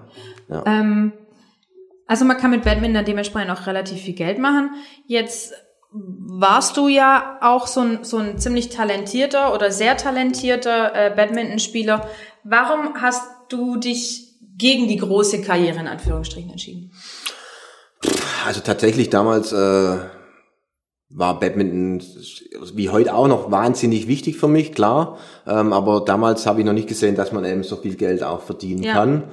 ja. Ähm, also man kann mit Badminton dementsprechend auch relativ viel Geld machen. Jetzt warst du ja auch so ein, so ein ziemlich talentierter oder sehr talentierter äh, Badmintonspieler. Warum hast du dich gegen die große Karriere in Anführungsstrichen entschieden? Also tatsächlich damals äh, war Badminton wie heute auch noch wahnsinnig wichtig für mich, klar. Ähm, aber damals habe ich noch nicht gesehen, dass man eben so viel Geld auch verdienen Ja. kann.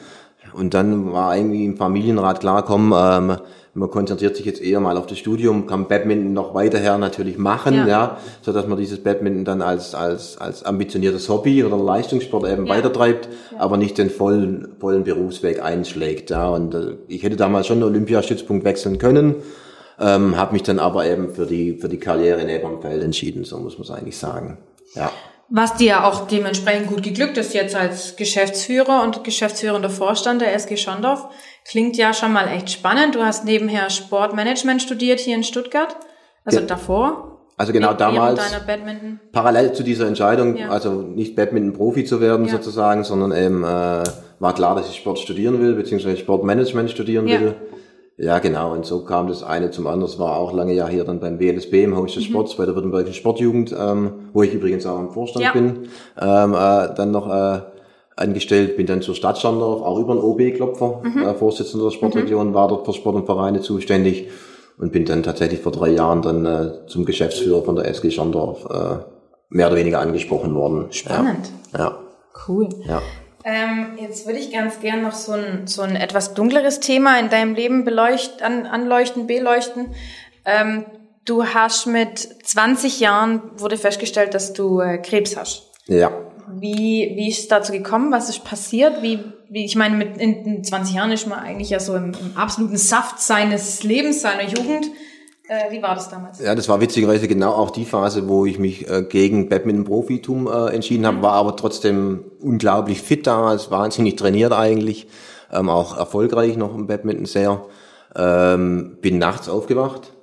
Und dann war irgendwie im Familienrat klar, komm, ähm, man konzentriert sich jetzt eher mal auf das Studium, kann Badminton noch weiterher natürlich machen, Ja. ja, so dass man dieses Badminton dann als als als ambitioniertes Hobby oder Leistungssport eben Ja. weitertreibt, aber nicht den vollen vollen Berufsweg einschlägt, ja. Und äh, ich hätte damals schon den Olympiastützpunkt wechseln können, ähm, habe mich dann aber eben für die für die Karriere neben dem Feld entschieden, so muss man es eigentlich sagen, ja. Was dir ja auch dementsprechend gut geglückt ist jetzt als Geschäftsführer und geschäftsführender Vorstand der SG Schondorf. Klingt ja schon mal echt spannend. Du hast nebenher Sportmanagement studiert hier in Stuttgart. Also ja. davor. Also genau damals, parallel zu dieser Entscheidung, ja. also nicht Badminton-Profi zu werden ja. sozusagen, sondern eben äh, war klar, dass ich Sport studieren will, beziehungsweise Sportmanagement studieren will. Ja, genau. Und so kam das eine zum anderen. Das war auch lange Jahr hier dann beim WLSB im Haus des mhm. Sports bei der Württembergischen Sportjugend, ähm, wo ich übrigens auch im Vorstand ja. bin, ähm, äh, dann noch äh, angestellt. Bin dann zur Stadt Schandorf, auch über den OB-Klopfer, mhm. äh, Vorsitzender der Sportregion, mhm. war dort für Sport und Vereine zuständig und bin dann tatsächlich vor drei Jahren dann äh, zum Geschäftsführer von der SG Schandorf äh, mehr oder weniger angesprochen worden. Spannend. Ja. ja. Cool. Ja. Ähm, jetzt würde ich ganz gern noch so ein, so ein etwas dunkleres Thema in deinem Leben beleuchten, an, anleuchten, beleuchten. Ähm, du hast mit 20 Jahren wurde festgestellt, dass du äh, Krebs hast. Ja. Wie, wie ist es dazu gekommen? Was ist passiert? Wie, wie ich meine, mit in 20 Jahren ist man eigentlich ja so im, im absoluten Saft seines Lebens, seiner Jugend. Äh, wie war das damals? Ja, das war witzigerweise genau auch die Phase, wo ich mich äh, gegen Badminton-Profitum äh, entschieden habe, mhm. war aber trotzdem unglaublich fit damals, wahnsinnig trainiert eigentlich, ähm, auch erfolgreich noch im Badminton sehr. Ähm, bin nachts aufgewacht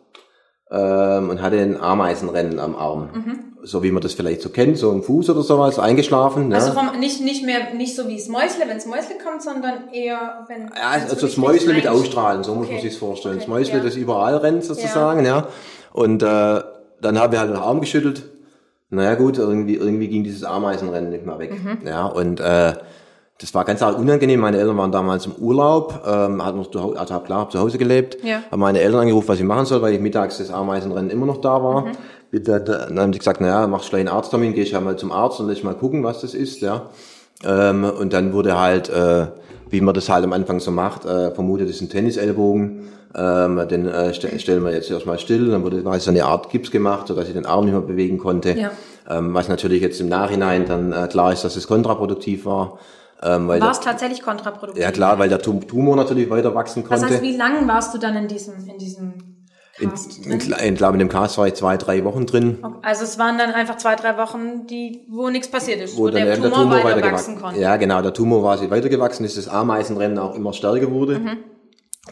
ähm, und hatte ein Ameisenrennen am Arm. Mhm so wie man das vielleicht so kennt, so im Fuß oder sowas, eingeschlafen. Also vom, nicht, nicht mehr, nicht so wie das Mäusle, wenn das Mäusle kommt, sondern eher, wenn... Ja, also das Mäusle mit Ausstrahlen, so okay. muss man sich vorstellen. Okay. Das Mäusle, ja. das überall rennt sozusagen, ja. ja. Und äh, dann haben wir halt den Arm geschüttelt. Naja gut, irgendwie, irgendwie ging dieses Ameisenrennen nicht mehr weg. Mhm. Ja, und äh, das war ganz unangenehm. Meine Eltern waren damals im Urlaub, ähm, hatten noch zu Hause, also klar, hab zu Hause gelebt, ja. haben meine Eltern angerufen, was ich machen soll, weil ich mittags das Ameisenrennen immer noch da war. Mhm. Dann, dann haben sie gesagt, naja, machst gleich einen Arzttermin, geh ich ja mal zum Arzt und lass mal gucken, was das ist, ja. Ähm, und dann wurde halt, äh, wie man das halt am Anfang so macht, äh, vermutet, das ist ein Tennisellbogen. Ähm, den äh, st stellen wir jetzt erstmal still, dann wurde war so eine Art Gips gemacht, sodass ich den Arm nicht mehr bewegen konnte. Ja. Ähm, was natürlich jetzt im Nachhinein dann äh, klar ist, dass es kontraproduktiv war. Ähm, war es tatsächlich kontraproduktiv? Ja klar, weil der Tumor natürlich weiter wachsen konnte. Das heißt, wie lange warst du dann in diesem, in diesem in, in, in, glaube, in dem Cast war ich zwei, drei Wochen drin. Also es waren dann einfach zwei, drei Wochen, die, wo nichts passiert ist, wo, wo der, Tumor, der Tumor weiter wachsen konnte. Ja, genau, der Tumor war sie weitergewachsen ist, das Ameisenrennen auch immer stärker wurde. Mhm.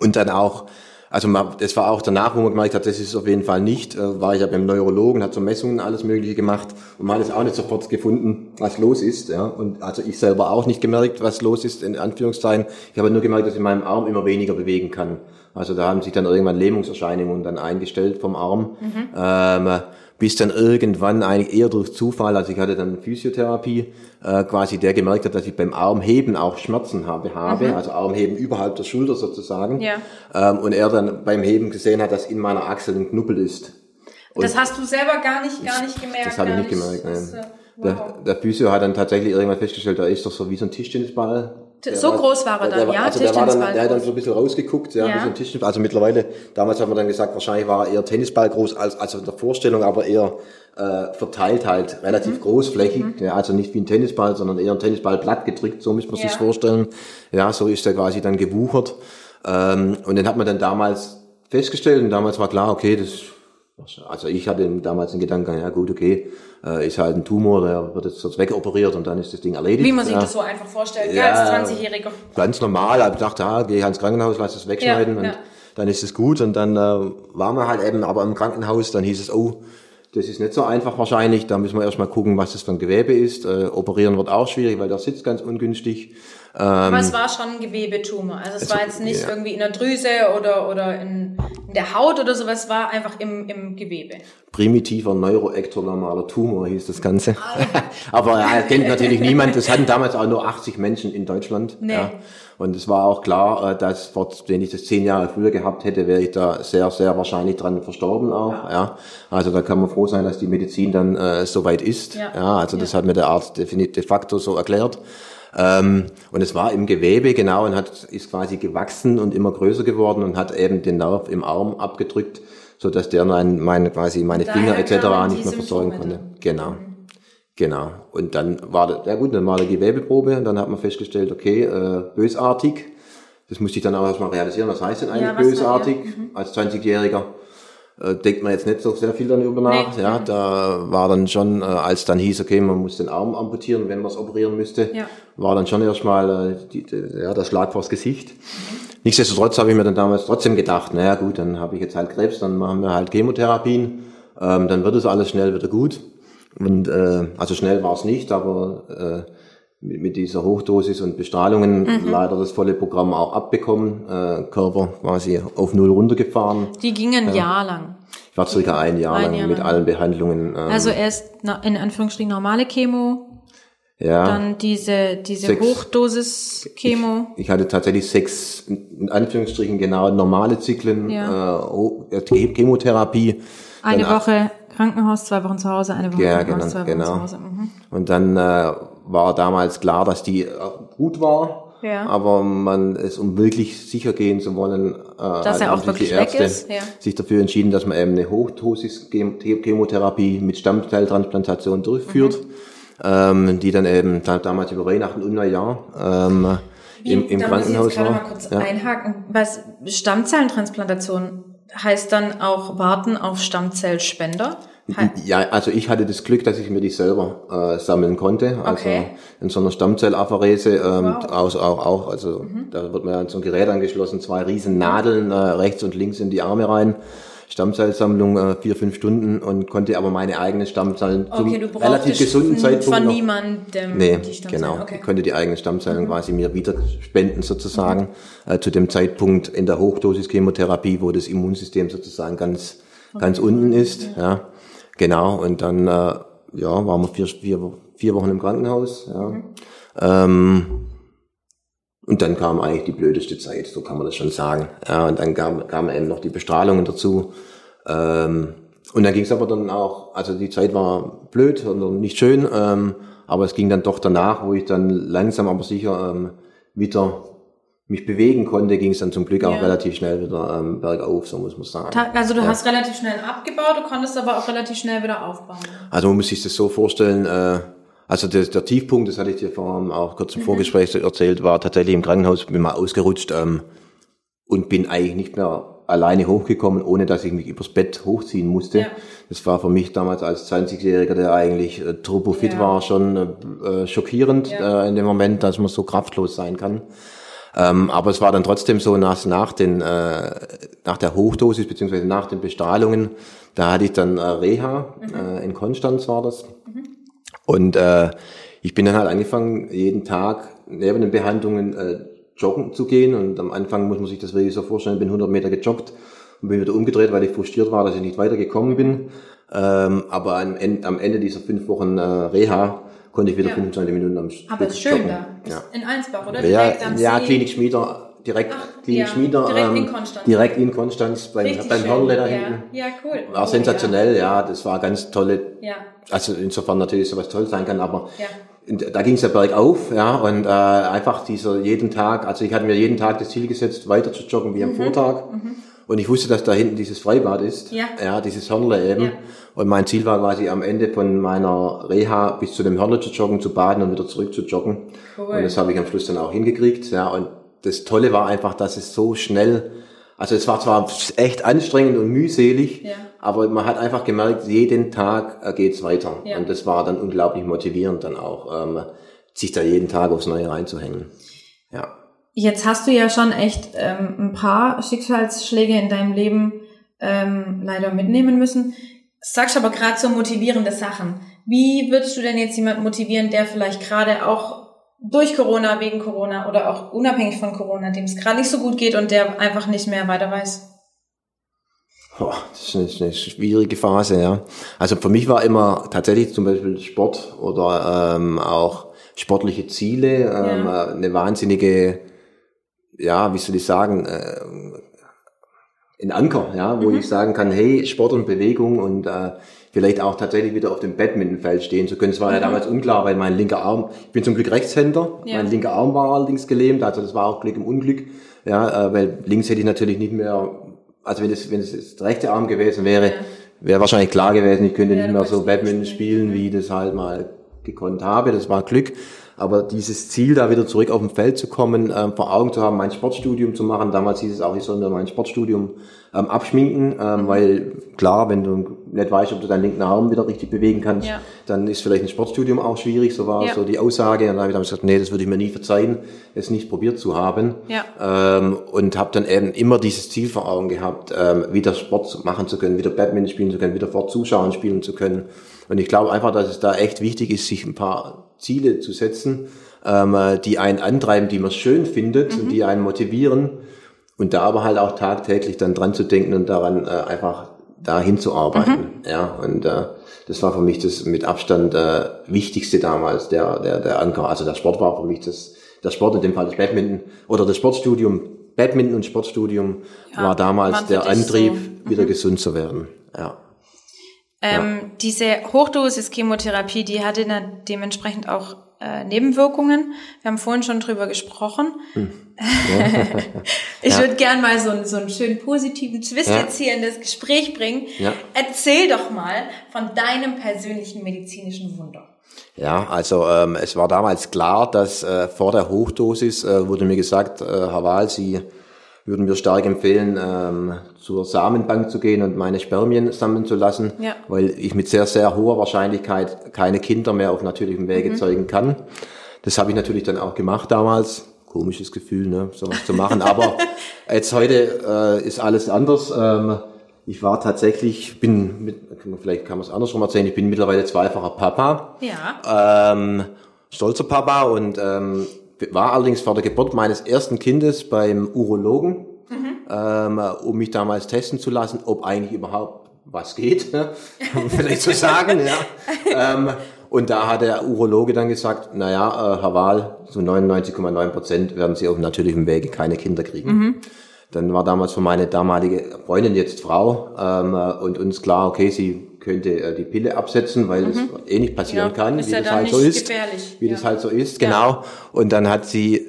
Und dann auch, also das war auch danach, wo man gemerkt hat, das ist auf jeden Fall nicht, äh, war ich ja beim Neurologen, hat so Messungen alles mögliche gemacht und man hat es auch nicht sofort gefunden, was los ist. Ja. Und also ich selber auch nicht gemerkt, was los ist, in Anführungszeichen. Ich habe nur gemerkt, dass ich meinen Arm immer weniger bewegen kann. Also da haben sich dann irgendwann Lähmungserscheinungen dann eingestellt vom Arm. Mhm. Ähm, bis dann irgendwann eigentlich eher durch Zufall, also ich hatte dann Physiotherapie, äh, quasi der gemerkt hat, dass ich beim Armheben auch Schmerzen habe, habe mhm. also Armheben überhalb der Schulter sozusagen. Ja. Ähm, und er dann beim Heben gesehen hat, dass in meiner Achsel ein Knuppel ist. Und das hast du selber gar nicht, gar nicht gemerkt? Das habe ich nicht gemerkt, nein. Äh, wow. Der, der Physio hat dann tatsächlich irgendwann festgestellt, da ist doch so wie so ein Tischtennisball so war, groß war er dann, ja, also der, war dann, der hat dann so ein bisschen rausgeguckt, ja, ja. Tischtennis. Also mittlerweile, damals hat man dann gesagt, wahrscheinlich war er eher Tennisball groß als, also in der Vorstellung, aber eher äh, verteilt halt, relativ mhm. großflächig. Mhm. Ja, also nicht wie ein Tennisball, sondern eher ein Tennisball platt gedrückt, so muss man ja. sich vorstellen. Ja, so ist er quasi dann gewuchert. Ähm, und den hat man dann damals festgestellt und damals war klar, okay, das also ich hatte damals den Gedanken, ja gut, okay, äh, ist halt ein Tumor, der wird jetzt wegoperiert und dann ist das Ding erledigt. Wie man sich ja. das so einfach vorstellt, ja, als 20-Jähriger. Ganz normal, ich dachte, ja, geh ins Krankenhaus, lass das wegschneiden ja, und dann ist es gut. Und dann äh, waren wir halt eben aber im Krankenhaus, dann hieß es, oh, das ist nicht so einfach wahrscheinlich, da müssen wir erstmal gucken, was das für ein Gewebe ist. Äh, operieren wird auch schwierig, weil der sitzt ganz ungünstig. Ähm, Aber es war schon ein Gewebetumor. Also es, es war jetzt nicht ja. irgendwie in der Drüse oder, oder in, in, der Haut oder sowas, es war einfach im, im Gewebe. Primitiver neuroektodermaler Tumor hieß das Ganze. Ah. Aber ja, kennt natürlich niemand. Das hatten damals auch nur 80 Menschen in Deutschland. Nee. Ja. Und es war auch klar, äh, dass, wenn ich das zehn Jahre früher gehabt hätte, wäre ich da sehr, sehr wahrscheinlich dran verstorben auch. Ja. ja. Also da kann man froh sein, dass die Medizin dann äh, so weit ist. Ja. ja also das hat mir der Arzt de facto so erklärt. Ähm, und es war im Gewebe, genau, und hat, ist quasi gewachsen und immer größer geworden und hat eben den Nerv im Arm abgedrückt, so dass der mein, meine, quasi meine Finger etc. nicht mehr versorgen konnte. Genau. Genau. Und dann war der, ja gut, dann war der Gewebeprobe und dann hat man festgestellt, okay, äh, bösartig. Das musste ich dann auch erstmal realisieren, was heißt denn eigentlich ja, bösartig ja. mhm. als 20-Jähriger? Äh, denkt man jetzt nicht so sehr viel darüber nach. Nee. Ja, da war dann schon, äh, als dann hieß, okay, man muss den Arm amputieren, wenn man es operieren müsste, ja. war dann schon erstmal äh, die, die, ja, der Schlag vors Gesicht. Mhm. Nichtsdestotrotz habe ich mir dann damals trotzdem gedacht, naja gut, dann habe ich jetzt halt Krebs, dann machen wir halt Chemotherapien, ähm, dann wird es alles schnell wieder gut. Und äh, also schnell war es nicht, aber äh, mit, dieser Hochdosis und Bestrahlungen mhm. leider das volle Programm auch abbekommen, äh, Körper quasi auf null runtergefahren. Die gingen ein Jahr lang. Ich war circa ein Jahr ein lang Jahr mit lang. allen Behandlungen. Ähm, also erst in Anführungsstrichen normale Chemo, ja, dann diese, diese Hochdosis Chemo. Ich, ich, hatte tatsächlich sechs, in Anführungsstrichen genau normale Zyklen, ja. äh, Chemotherapie. Eine dann, Woche Krankenhaus, zwei Wochen zu Hause, eine Woche ja, Krankenhaus, genau, zwei Wochen genau. zu Hause. Mhm. Und dann äh, war damals klar, dass die äh, gut war. Ja. Aber man es, um wirklich sicher gehen zu wollen, äh, dass er auch wirklich Ärzte ist, ja. sich dafür entschieden, dass man eben eine Hochdosis Chemotherapie mit Stammzelltransplantation durchführt, mhm. ähm, die dann eben damals über Weihnachten und Neujahr ähm, Wie, im, im da Krankenhaus muss ich jetzt war. mal kurz ja. einhaken. Was Stammzellentransplantation heißt dann auch warten auf Stammzellspender? Ja, also ich hatte das Glück, dass ich mir die selber äh, sammeln konnte. Also okay. in so einer Stammzellapherese, ähm, wow. aus, auch, auch, also mhm. da wird man ja an so ein Gerät angeschlossen, zwei riesen Nadeln äh, rechts und links in die Arme rein. Stammzellsammlung äh, vier, fünf Stunden und konnte aber meine eigenen Stammzellen okay, zum relativ gesunden Zeitpunkt von noch, niemandem nee, die Stammzellen. genau, okay. konnte die eigenen Stammzellen mhm. quasi mir wieder spenden sozusagen mhm. äh, zu dem Zeitpunkt in der Hochdosis Chemotherapie, wo das Immunsystem sozusagen ganz okay. ganz unten ist, ja. Genau, und dann äh, ja, waren wir vier, vier, vier Wochen im Krankenhaus. Ja. Mhm. Ähm, und dann kam eigentlich die blödeste Zeit, so kann man das schon sagen. Ja, und dann kam, kam eben noch die Bestrahlungen dazu. Ähm, und dann ging es aber dann auch, also die Zeit war blöd und nicht schön, ähm, aber es ging dann doch danach, wo ich dann langsam aber sicher ähm, wieder mich bewegen konnte, ging es dann zum Glück auch ja. relativ schnell wieder ähm, bergauf, so muss man sagen. Also du ja. hast relativ schnell abgebaut, du konntest aber auch relativ schnell wieder aufbauen. Also man muss sich das so vorstellen, äh, also der, der Tiefpunkt, das hatte ich dir vorhin auch kurz im mhm. Vorgespräch erzählt, war tatsächlich im Krankenhaus, bin mal ausgerutscht ähm, und bin eigentlich nicht mehr alleine hochgekommen, ohne dass ich mich übers Bett hochziehen musste. Ja. Das war für mich damals als 20-Jähriger, der eigentlich äh, turbofit ja. war, schon äh, schockierend ja. äh, in dem Moment, dass man so kraftlos sein kann. Ähm, aber es war dann trotzdem so, nach, nach, den, äh, nach der Hochdosis beziehungsweise nach den Bestrahlungen, da hatte ich dann äh, Reha, mhm. äh, in Konstanz war das. Mhm. Und äh, ich bin dann halt angefangen, jeden Tag neben den Behandlungen äh, joggen zu gehen. Und am Anfang muss man sich das wirklich so vorstellen, bin 100 Meter gejoggt und bin wieder umgedreht, weil ich frustriert war, dass ich nicht weitergekommen bin. Ähm, aber am Ende, am Ende dieser fünf Wochen äh, Reha konnte ich wieder ja. 25 Minuten am Stück Aber ist schön joggen. da. Ja. In Einsbach, oder? Direkt ja, ja Klinik Schmieder, direkt Ach, Klinik ja, Schmieder. Direkt ähm, in Konstanz. Direkt in Konstanz beim, beim Hörnle da hinten. Ja, cool. War oh, sensationell, ja. Das war ganz tolle. Ja. Also insofern natürlich sowas toll sein kann, aber ja. da ging es ja bergauf, ja, und äh, einfach dieser jeden Tag, also ich hatte mir jeden Tag das Ziel gesetzt, weiter zu joggen wie am mhm. Vortag. Mhm. Und ich wusste, dass da hinten dieses Freibad ist. Ja. Ja, dieses Hörnle eben. Ja. Und mein Ziel war quasi am Ende von meiner Reha bis zu dem Hörnle zu joggen, zu baden und wieder zurück zu joggen. Cool. Und das habe ich am Schluss dann auch hingekriegt. Ja, und das Tolle war einfach, dass es so schnell, also es war zwar echt anstrengend und mühselig, ja. aber man hat einfach gemerkt, jeden Tag geht's weiter. Ja. Und das war dann unglaublich motivierend dann auch, ähm, sich da jeden Tag aufs Neue reinzuhängen. Ja. Jetzt hast du ja schon echt ähm, ein paar Schicksalsschläge in deinem Leben ähm, leider mitnehmen müssen. Sagst aber gerade so motivierende Sachen. Wie würdest du denn jetzt jemand motivieren, der vielleicht gerade auch durch Corona, wegen Corona oder auch unabhängig von Corona, dem es gerade nicht so gut geht und der einfach nicht mehr weiter weiß? Boah, das ist eine, schwierige Phase, ja. Also für mich war immer tatsächlich zum Beispiel Sport oder ähm, auch sportliche Ziele ähm, ja. eine wahnsinnige ja, wie soll ich sagen, äh, ein Anker, ja, wo mhm. ich sagen kann, hey, Sport und Bewegung und äh, vielleicht auch tatsächlich wieder auf dem Badmintonfeld stehen zu können. Es war mhm. ja damals unklar, weil mein linker Arm, ich bin zum Glück Rechtshänder, ja. mein linker Arm war allerdings gelähmt, also das war auch Glück im Unglück, ja, äh, weil links hätte ich natürlich nicht mehr, also wenn es wenn es der rechte Arm gewesen wäre, ja. wäre wahrscheinlich klar gewesen, ich könnte ja, nicht mehr so Badminton spielen, wie das halt mal gekonnt habe, das war Glück. Aber dieses Ziel, da wieder zurück auf dem Feld zu kommen, ähm, vor Augen zu haben, mein Sportstudium zu machen, damals hieß es auch, ich soll mir mein Sportstudium ähm, abschminken, ähm, weil klar, wenn du nicht weißt, ob du deinen linken Arm wieder richtig bewegen kannst, ja. dann ist vielleicht ein Sportstudium auch schwierig, so war ja. so die Aussage. Und dann habe ich dann gesagt, nee, das würde ich mir nie verzeihen, es nicht probiert zu haben. Ja. Ähm, und habe dann eben immer dieses Ziel vor Augen gehabt, ähm, wieder Sport machen zu können, wieder Badminton spielen zu können, wieder vor Zuschauern spielen zu können. Und ich glaube einfach, dass es da echt wichtig ist, sich ein paar Ziele zu setzen, ähm, die einen antreiben, die man schön findet mhm. und die einen motivieren. Und da aber halt auch tagtäglich dann dran zu denken und daran äh, einfach dahin zu arbeiten. Mhm. Ja, und äh, das war für mich das mit Abstand äh, wichtigste damals, der, der, der Anker. Also der Sport war für mich das, der Sport, in dem Fall das Badminton oder das Sportstudium, Badminton und Sportstudium ja, war damals der Antrieb, so. wieder mhm. gesund zu werden. Ja. Ähm, ja. Diese Hochdosis-Chemotherapie, die hatte dann dementsprechend auch äh, Nebenwirkungen. Wir haben vorhin schon drüber gesprochen. Hm. ich ja. würde gern mal so, einen, so einen schönen positiven Twist ja. jetzt hier in das Gespräch bringen. Ja. Erzähl doch mal von deinem persönlichen medizinischen Wunder. Ja, also ähm, es war damals klar, dass äh, vor der Hochdosis äh, wurde mir gesagt, äh, Herr Wahl, Sie würden wir stark empfehlen, ähm, zur Samenbank zu gehen und meine Spermien sammeln zu lassen, ja. weil ich mit sehr, sehr hoher Wahrscheinlichkeit keine Kinder mehr auf natürlichem Wege mhm. zeugen kann. Das habe ich natürlich dann auch gemacht damals. Komisches Gefühl, ne, sowas zu machen. Aber jetzt heute äh, ist alles anders. Ähm, ich war tatsächlich, bin mit, vielleicht kann man es andersrum erzählen, ich bin mittlerweile zweifacher Papa. Ja. Ähm, stolzer Papa und ähm, war allerdings vor der Geburt meines ersten Kindes beim Urologen, mhm. ähm, um mich damals testen zu lassen, ob eigentlich überhaupt was geht, ne? vielleicht zu sagen. ja. Ähm, und da hat der Urologe dann gesagt, naja, äh, Herr Wahl, so 99,9 Prozent werden Sie auf natürlichem Wege keine Kinder kriegen. Mhm. Dann war damals für meine damalige Freundin, jetzt Frau, ähm, und uns klar, okay, sie könnte äh, die Pille absetzen, weil mhm. es eh nicht passieren ja, kann, wie ja das halt so ist. Wie ja. das halt so ist, genau. Und dann hat sie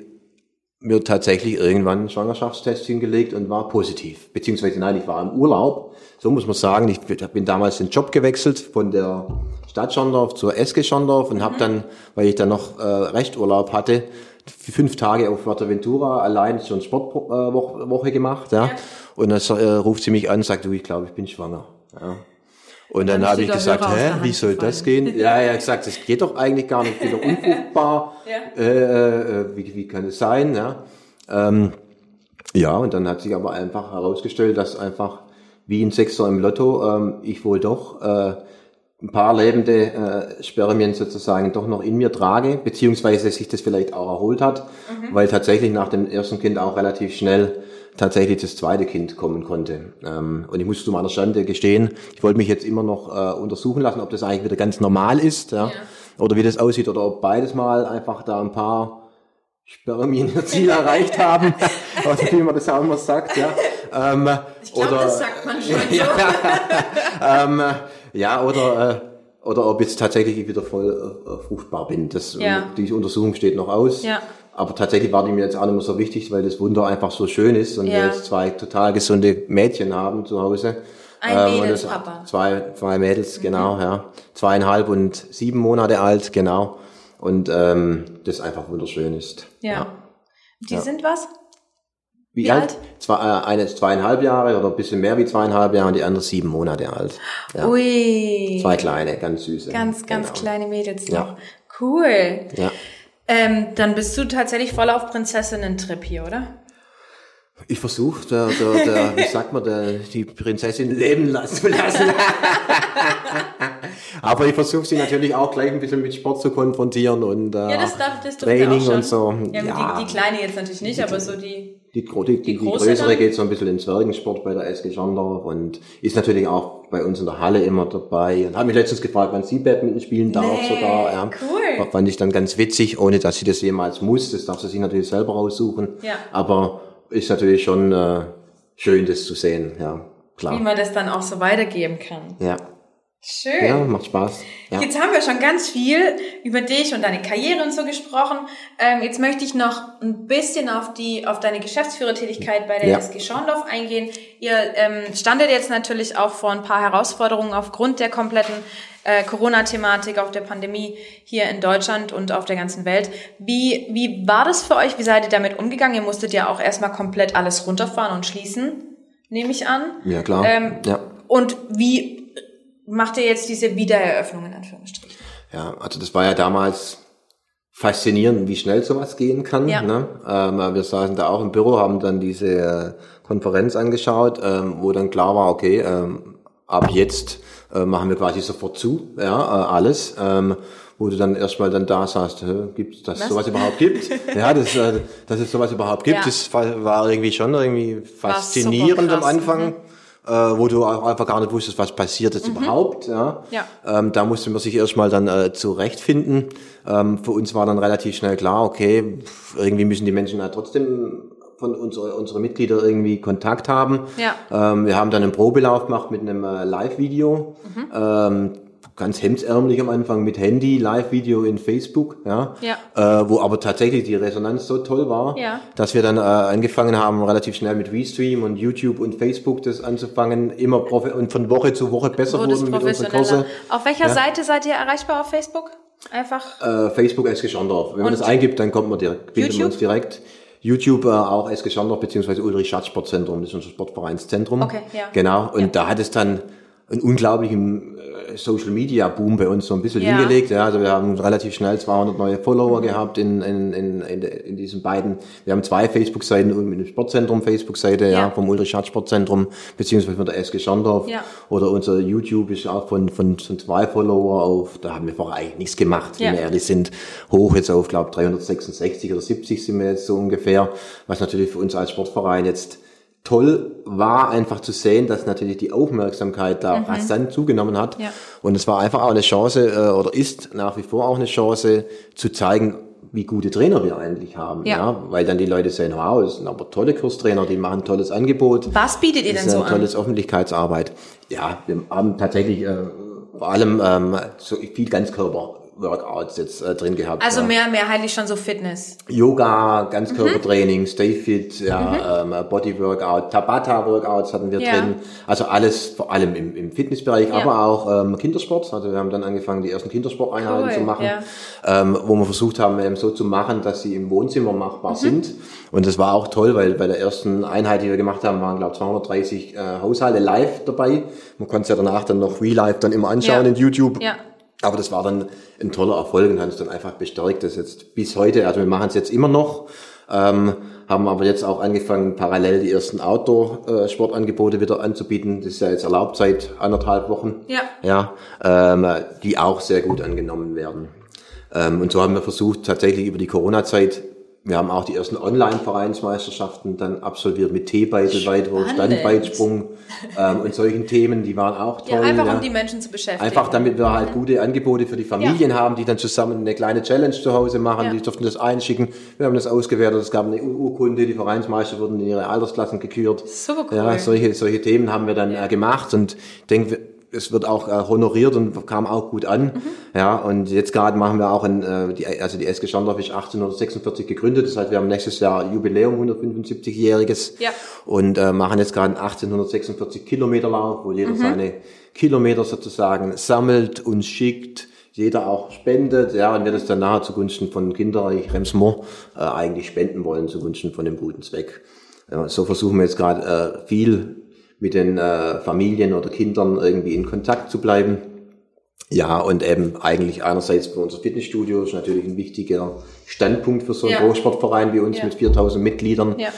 mir tatsächlich irgendwann einen Schwangerschaftstest hingelegt und war positiv. Beziehungsweise nein, ich war im Urlaub. So muss man sagen. Ich bin damals den Job gewechselt von der Stadt Schondorf zur SG Schondorf und mhm. habe dann, weil ich dann noch äh, Resturlaub hatte, fünf Tage auf Fuerteventura allein schon Sportwoche äh, gemacht. Ja. ja. Und dann äh, ruft sie mich an und sagt, du, ich glaube, ich bin schwanger. Ja. Und dann habe ich gesagt, hä, wie soll das gehen? Ja, er hat gesagt, das geht doch eigentlich gar nicht, wieder unfruchtbar. ja. Äh, äh, wie, wie kann es sein? Ja. Ähm, ja, und dann hat sich aber einfach herausgestellt, dass einfach wie ein Sechser im Lotto ähm, ich wohl doch äh, ein paar lebende äh, Spermien sozusagen doch noch in mir trage, beziehungsweise sich das vielleicht auch erholt hat, mhm. weil tatsächlich nach dem ersten Kind auch relativ schnell tatsächlich das zweite Kind kommen konnte. Ähm, und ich muss zu meiner Schande gestehen, ich wollte mich jetzt immer noch äh, untersuchen lassen, ob das eigentlich wieder ganz normal ist, ja, ja. oder wie das aussieht, oder ob beides mal einfach da ein paar Spermien ihr Ziel erreicht haben, oder wie man das auch immer sagt, ja. Ähm, ich glaube, das sagt man schon so. ja, ähm, ja, oder äh, oder ob jetzt tatsächlich ich wieder voll äh, fruchtbar bin. Das, ja. Die Untersuchung steht noch aus. Ja. Aber tatsächlich war die mir jetzt auch nicht mehr so wichtig, weil das Wunder einfach so schön ist und ja. wir jetzt zwei total gesunde Mädchen haben zu Hause. Ein ähm, Mädels, Papa. Zwei, zwei Mädels, mhm. genau, ja. Zweieinhalb und sieben Monate alt, genau. Und ähm, das einfach wunderschön ist. Ja. ja. Die ja. sind was? Wie, wie alt? alt? Zwei, äh, eine ist zweieinhalb Jahre oder ein bisschen mehr wie zweieinhalb Jahre und die andere sieben Monate alt. Ja. Ui. Zwei kleine, ganz süße. Ganz, ganz genau. kleine Mädels noch. Ja. Cool. Ja. Ähm, dann bist du tatsächlich voll auf Prinzessinnen-Trip hier, oder? Ich versuche, der, der, der, wie sagt man, der, die Prinzessin leben zu lassen. Aber ich versuche sie natürlich auch gleich ein bisschen mit Sport zu konfrontieren und äh, ja, das darf, das Training und so. Ja, ja. Die, die, kleine jetzt natürlich nicht, aber so die die, die, die, die größere geht so ein bisschen in Zwergensport bei der SG Schandorf und ist natürlich auch bei uns in der Halle immer dabei und hat mich letztens gefragt, wann sie Badminton spielen darf nee, sogar. Ja. Cool. Fand ich dann ganz witzig, ohne dass sie das jemals muss. Das darf sie sich natürlich selber raussuchen. Ja. Aber ist natürlich schon äh, schön, das zu sehen, ja. Klar. Wie man das dann auch so weitergeben kann. Ja. Schön. Ja, macht Spaß. Ja. Jetzt haben wir schon ganz viel über dich und deine Karriere und so gesprochen. Ähm, jetzt möchte ich noch ein bisschen auf die auf deine Geschäftsführertätigkeit bei der Ja. SG Schorndorf eingehen. Ihr ähm, standet jetzt natürlich auch vor ein paar Herausforderungen aufgrund der kompletten äh, Corona-Thematik, auch der Pandemie hier in Deutschland und auf der ganzen Welt. Wie, wie war das für euch? Wie seid ihr damit umgegangen? Ihr musstet ja auch erstmal komplett alles runterfahren und schließen, nehme ich an. Ja, klar. Ähm, ja. Und wie macht ihr jetzt diese Wiedereröffnung in Anführungsstrichen? Ja, also das war ja damals faszinierend, wie schnell sowas gehen kann. Ja. Ne? Ähm, wir saßen da auch im Büro, haben dann diese äh, Konferenz angeschaut, ähm, wo dann klar war, okay, ähm, ab jetzt äh, machen wir quasi sofort zu, ja, äh, alles. Ähm, wo du dann erstmal dann da saßt, gibt es, Was? sowas überhaupt gibt? ja, das, äh, dass es sowas überhaupt gibt, Ja. das war irgendwie schon irgendwie faszinierend am Anfang. Äh, wo du auch einfach gar nicht wusstest, was passiert jetzt überhaupt. Ja. Ja. Ähm, da musste man sich erstmal dann äh, zurechtfinden. Ähm, für uns war dann relativ schnell klar, okay, irgendwie müssen die Menschen halt trotzdem von unsere, unsere Mitglieder irgendwie Kontakt haben. Ja. Ähm, wir haben dann einen Probelauf gemacht mit einem äh, Live-Video. Mhm. Ähm, ganz hemdsärmlich am Anfang mit Handy, Live-Video in Facebook, ja, Ja. Äh, wo aber tatsächlich die Resonanz so toll war, Ja. dass wir dann äh, angefangen haben, relativ schnell mit Restream und YouTube und Facebook das anzufangen, immer profi und von Woche zu Woche besser Wurde es wurden mit unseren. Kurse. Auf welcher Ja. Seite seid ihr erreichbar auf Facebook? Einfach. Äh, Facebook SG Schondorf. Wenn man das eingibt, dann kommt man direkt, findet YouTube? man uns direkt. YouTube äh, auch SG Schondorf beziehungsweise Ulrich Schatz Sportzentrum, das ist unser Sportvereinszentrum. Okay, ja. Genau. Und da hat es dann einen unglaublichen äh, Social Media Boom bei uns so ein bisschen Ja. Hingelegt. Ja, also wir haben relativ schnell 200 neue Follower gehabt in, in, in, in, in diesen beiden. Wir haben zwei Facebook-Seiten und mit dem Sportzentrum Facebook-Seite, ja. Ja. vom Ulrich Schatz Sportzentrum beziehungsweise von der SG Schondorf. Ja. Oder unser YouTube ist auch von, von, von zwei Follower auf, da haben wir vorher eigentlich nichts gemacht, Ja. wenn wir ehrlich sind, hoch jetzt auf, glaube 366 oder 70 sind wir jetzt so ungefähr, was natürlich für uns als Sportverein jetzt toll war, einfach zu sehen, dass natürlich die Aufmerksamkeit da rasant zugenommen hat. Mhm. Ja. Und es war einfach auch eine Chance, äh, oder ist nach wie vor auch eine Chance, zu zeigen, wie gute Trainer wir eigentlich haben. Ja. Ja. Weil dann die Leute sehen, wow, das sind aber tolle Kurstrainer, die machen ein tolles Angebot. Was bietet ihr denn so an? tolles Öffentlichkeitsarbeit. Ja, wir haben tatsächlich äh, vor allem ähm, so viel Ganzkörper-Workouts jetzt äh, drin gehabt. Also ja. mehr, mehrheitlich schon so Fitness. Yoga, Ganzkörpertraining, Stay Fit, ja, ähm, Body-Workout, Tabata-Workouts hatten wir Ja. drin. Also alles vor allem im, im Fitnessbereich, Ja. aber auch ähm, Kindersport. Also wir haben dann angefangen, die ersten Kindersporteinheiten Cool, zu machen, ähm, wo wir versucht haben, eben so zu machen, dass sie im Wohnzimmer Mhm. machbar sind. Und das war auch toll, weil bei der ersten Einheit, die wir gemacht haben, waren, glaube ich, 230 äh, Haushalte live dabei. Man konnte es ja danach dann noch re-live dann immer anschauen in YouTube. Ja. Aber das war dann ein toller Erfolg und hat uns dann einfach bestärkt, dass jetzt bis heute, also wir machen es jetzt immer noch, ähm, haben aber jetzt auch angefangen, parallel die ersten Outdoor-Sportangebote wieder anzubieten. Das ist ja jetzt erlaubt seit anderthalb Wochen. Ja. Ja, ähm, die auch sehr gut angenommen werden. Ähm, und so haben wir versucht, tatsächlich über die Corona-Zeit, wir haben auch die ersten Online-Vereinsmeisterschaften dann absolviert mit T-Beitel, Weitwurf, Spannend. Standweitsprung ähm, und solchen Themen, die waren auch toll. Ja, einfach ja. um die Menschen zu beschäftigen. Einfach damit wir halt gute Angebote für die Familien haben, die dann zusammen eine kleine Challenge zu Hause machen. Ja. Die durften das einschicken. Wir haben das ausgewertet. Es gab eine Ur- Urkunde. Die Vereinsmeister wurden in ihre Altersklassen gekürt. Super cool. Ja, solche, solche Themen haben wir dann äh, gemacht und denke, es wird auch äh, honoriert und kam auch gut an. Mhm. Ja, und jetzt gerade machen wir auch ein, äh, die, also die SG Schandorf ist 1846 gegründet. Das heißt, wir haben nächstes Jahr Jubiläum, 175-jähriges. Ja. Und äh, machen jetzt gerade einen 1846 Kilometer Lauf, wo Mhm. jeder seine Kilometer sozusagen sammelt und schickt. Jeder auch spendet, ja, und wir das dann nachher zugunsten von Kinderreich Remsmont äh, eigentlich spenden wollen, zugunsten von dem guten Zweck. Ja, so versuchen wir jetzt gerade äh, viel mit den äh, Familien oder Kindern irgendwie in Kontakt zu bleiben. Ja, und eben eigentlich einerseits für unser Fitnessstudio ist natürlich ein wichtiger Standpunkt für so einen Ja. Großsportverein wie uns Ja. mit 4000 Mitgliedern, Ja.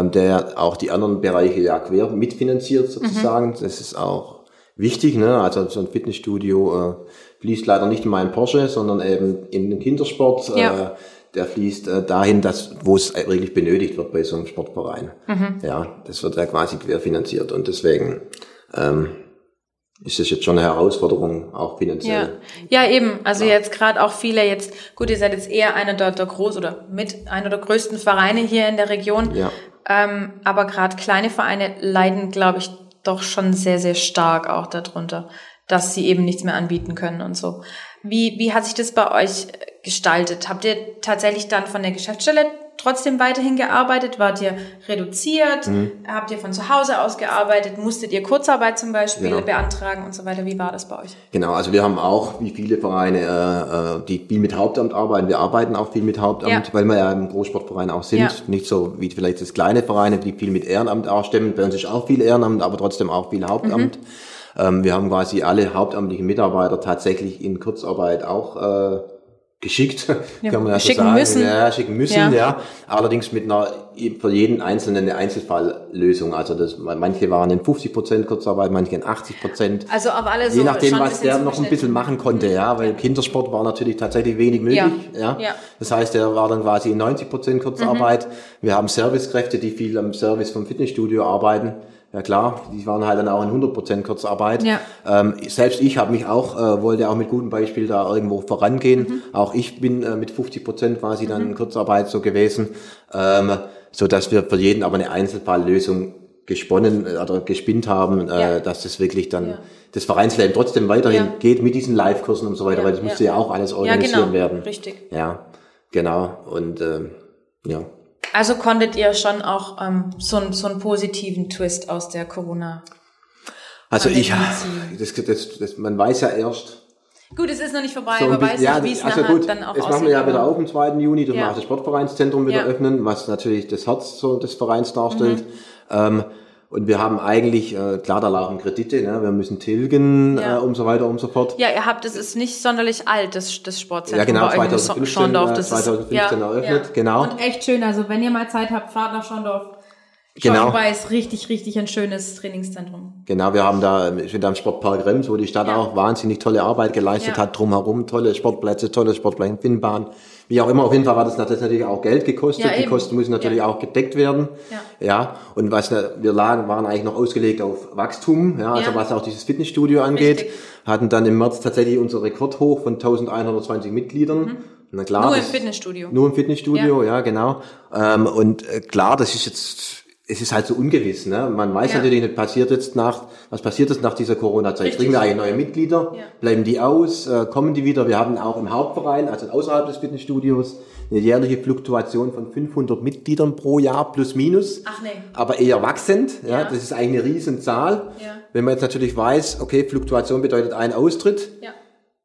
ähm, der auch die anderen Bereiche ja quer mitfinanziert Mhm. sozusagen. Das ist auch wichtig, ne? Also so ein Fitnessstudio äh, fließt leider nicht in meinen Porsche, sondern eben in den Kindersport. Ja. Äh, der fließt äh, dahin, dass, wo es wirklich benötigt wird bei so einem Sportverein. Mhm. Ja, das wird ja quasi querfinanziert und deswegen ähm, ist es jetzt schon eine Herausforderung, auch Ja. finanziell. ja, eben. Also jetzt gerade auch viele jetzt, gut, ihr seid jetzt eher einer der, der groß oder mit einer der größten Vereine hier in der Region. Ja. Ähm, aber gerade kleine Vereine leiden, glaube ich, doch schon sehr, sehr stark auch darunter. dass sie eben nichts mehr anbieten können und so. Wie, wie hat sich das bei euch gestaltet? Habt ihr tatsächlich dann von der Geschäftsstelle trotzdem weiterhin gearbeitet? Wart ihr reduziert? Mhm. Habt ihr von zu Hause aus gearbeitet? Musstet ihr Kurzarbeit zum Beispiel genau. beantragen und so weiter? Wie war das bei euch? Genau, also wir haben auch, wie viele Vereine, äh, äh die viel mit Hauptamt arbeiten, wir arbeiten auch viel mit Hauptamt, ja. weil wir ja im Großsportverein auch sind. Ja. Nicht so wie vielleicht das kleine Vereine, die viel mit Ehrenamt auch stemmen. Bei uns ist auch viel Ehrenamt, aber trotzdem auch viel Hauptamt. Mhm. Ähm, wir haben quasi alle hauptamtlichen Mitarbeiter tatsächlich in Kurzarbeit auch äh, geschickt, ja, kann man ja so sagen. Müssen. Ja, schicken müssen, ja. ja. Allerdings mit einer für jeden Einzelnen eine Einzelfalllösung. Also das, manche waren in 50 Prozent Kurzarbeit, manche in 80 Prozent. Also auf alles Je nachdem, was der noch ein bisschen machen konnte, ja, weil Kindersport war natürlich tatsächlich wenig möglich, ja. ja. Das heißt, der war dann quasi in 90 Prozent Kurzarbeit. Mhm. Wir haben Servicekräfte, die viel am Service vom Fitnessstudio arbeiten. Ja klar, die waren halt dann auch in 100% Kurzarbeit. Ja. Ähm, selbst ich habe mich auch, äh, wollte auch mit gutem Beispiel da irgendwo vorangehen. Mhm. Auch ich bin äh, mit 50% quasi dann in mhm. Kurzarbeit so gewesen, ähm, so dass wir für jeden aber eine Einzelfalllösung gesponnen äh, oder gespinnt haben, äh, ja. dass das wirklich dann ja. das Vereinsleben trotzdem weiterhin ja. geht mit diesen Live-Kursen und so weiter, weil das musste ja auch alles organisieren ja, genau. werden. Richtig. Ja, genau. Und ähm, ja. Also konntet ihr schon auch ähm, so, so einen positiven Twist aus der Corona. Also ich, das, das, das, man weiß ja erst. Gut, es ist noch nicht vorbei, so man weiß ja, wie es also gut, dann auch Jetzt machen wir ja wieder auf am 2. Juni, dann ja. auch das Sportvereinszentrum wieder ja. öffnen, was natürlich das Herz so des Vereins darstellt. Mhm. Ähm, und wir haben eigentlich, äh, klar, da laufen Kredite, ne? wir müssen tilgen ja. äh, und so weiter und so fort. Ja, ihr habt, es ist nicht sonderlich alt, das, das Sportzentrum ja, genau, 2015, Schorndorf. Das 2015 ist, ja, eröffnet, ja. genau. Und echt schön, also wenn ihr mal Zeit habt, fahrt nach Schorndorf. Genau. Schorndorf ist richtig, richtig ein schönes Trainingszentrum. Genau, wir haben da, ich bin da im Sportpark Rems, wo die Stadt ja. auch wahnsinnig tolle Arbeit geleistet hat, drumherum, tolle Sportplätze, tolle Sportplätze, Finnbahn, wie auch immer, auf jeden Fall war das, das natürlich auch Geld gekostet. Ja, die Kosten müssen natürlich ja. auch gedeckt werden. Ja. ja. Und was wir lagen, waren eigentlich noch ausgelegt auf Wachstum, ja, also was auch dieses Fitnessstudio angeht. Richtig. Hatten dann im März tatsächlich unser Rekord hoch von 1120 Mitgliedern. Mhm. Na klar, nur im Fitnessstudio. Nur im Fitnessstudio, ja, genau. Ähm, und äh, klar, das ist jetzt es ist halt so ungewiss. Ne? Man weiß ja. natürlich nicht, passiert jetzt nach, was passiert jetzt nach dieser Corona-Zeit? Kriegen wir eigentlich neue Mitglieder? Ja. Bleiben die aus? Äh, kommen die wieder? Wir haben auch im Hauptverein, also außerhalb des Fitnessstudios, eine jährliche Fluktuation von 500 Mitgliedern pro Jahr plus minus. Ach nee. Aber eher wachsend. Ja, ja. Das ist eigentlich eine Riesenzahl. Ja. Wenn man jetzt natürlich weiß, okay, Fluktuation bedeutet ein Austritt. Ja.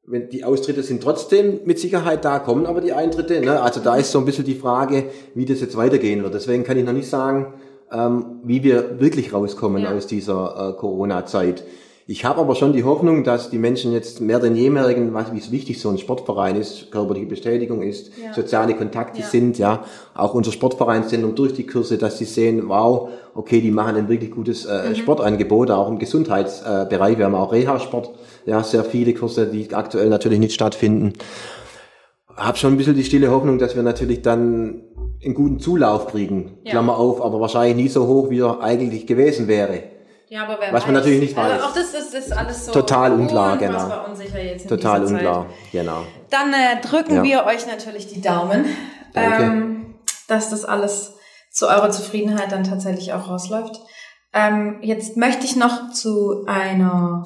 Wenn die Austritte sind trotzdem mit Sicherheit da, kommen aber die Eintritte. Ne? Also da ist so ein bisschen die Frage, wie das jetzt weitergehen wird. Deswegen kann ich noch nicht sagen, ähm, wie wir wirklich rauskommen ja. aus dieser äh, Corona-Zeit. Ich habe aber schon die Hoffnung, dass die Menschen jetzt mehr denn je merken, was, wie wichtig so ein Sportverein ist, körperliche Bestätigung ist, ja. soziale Kontakte ja. sind, ja. Auch unser Sportvereinszentrum durch die Kurse, dass sie sehen, wow, okay, die machen ein wirklich gutes äh, mhm. Sportangebot, auch im Gesundheitsbereich. Wir haben auch Reha-Sport, ja, sehr viele Kurse, die aktuell natürlich nicht stattfinden. Hab schon ein bisschen die stille Hoffnung, dass wir natürlich dann einen guten Zulauf kriegen, ja. Klammer auf, aber wahrscheinlich nie so hoch, wie er eigentlich gewesen wäre. Ja, aber wer Was weiß. man natürlich nicht also weiß. auch das ist, ist alles so total unklar, genau. Total unklar, genau. Dann äh, drücken ja. wir euch natürlich die Daumen, ähm, dass das alles zu eurer Zufriedenheit dann tatsächlich auch rausläuft. Ähm, jetzt möchte ich noch zu einer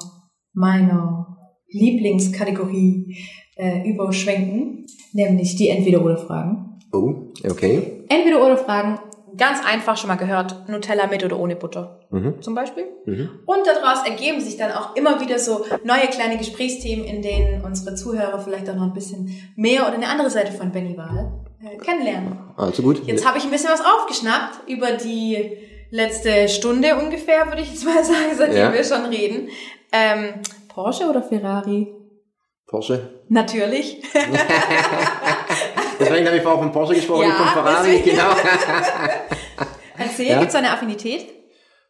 meiner Lieblingskategorie äh, überschwenken, nämlich die Entweder-oder-Fragen. Oh, okay. Entweder oder Fragen, ganz einfach schon mal gehört, Nutella mit oder ohne Butter mhm. zum Beispiel. Mhm. Und daraus ergeben sich dann auch immer wieder so neue kleine Gesprächsthemen, in denen unsere Zuhörer vielleicht auch noch ein bisschen mehr oder eine andere Seite von Benny Wahl äh, kennenlernen. Also gut. Jetzt habe ich ein bisschen was aufgeschnappt über die letzte Stunde ungefähr, würde ich jetzt mal sagen, seitdem ja. wir schon reden. Ähm, Porsche oder Ferrari? Porsche. Natürlich. Deswegen habe ich vorhin von Porsche gesprochen, ja, von Ferrari, deswegen. genau. Erzähl, ja? gibt es eine Affinität?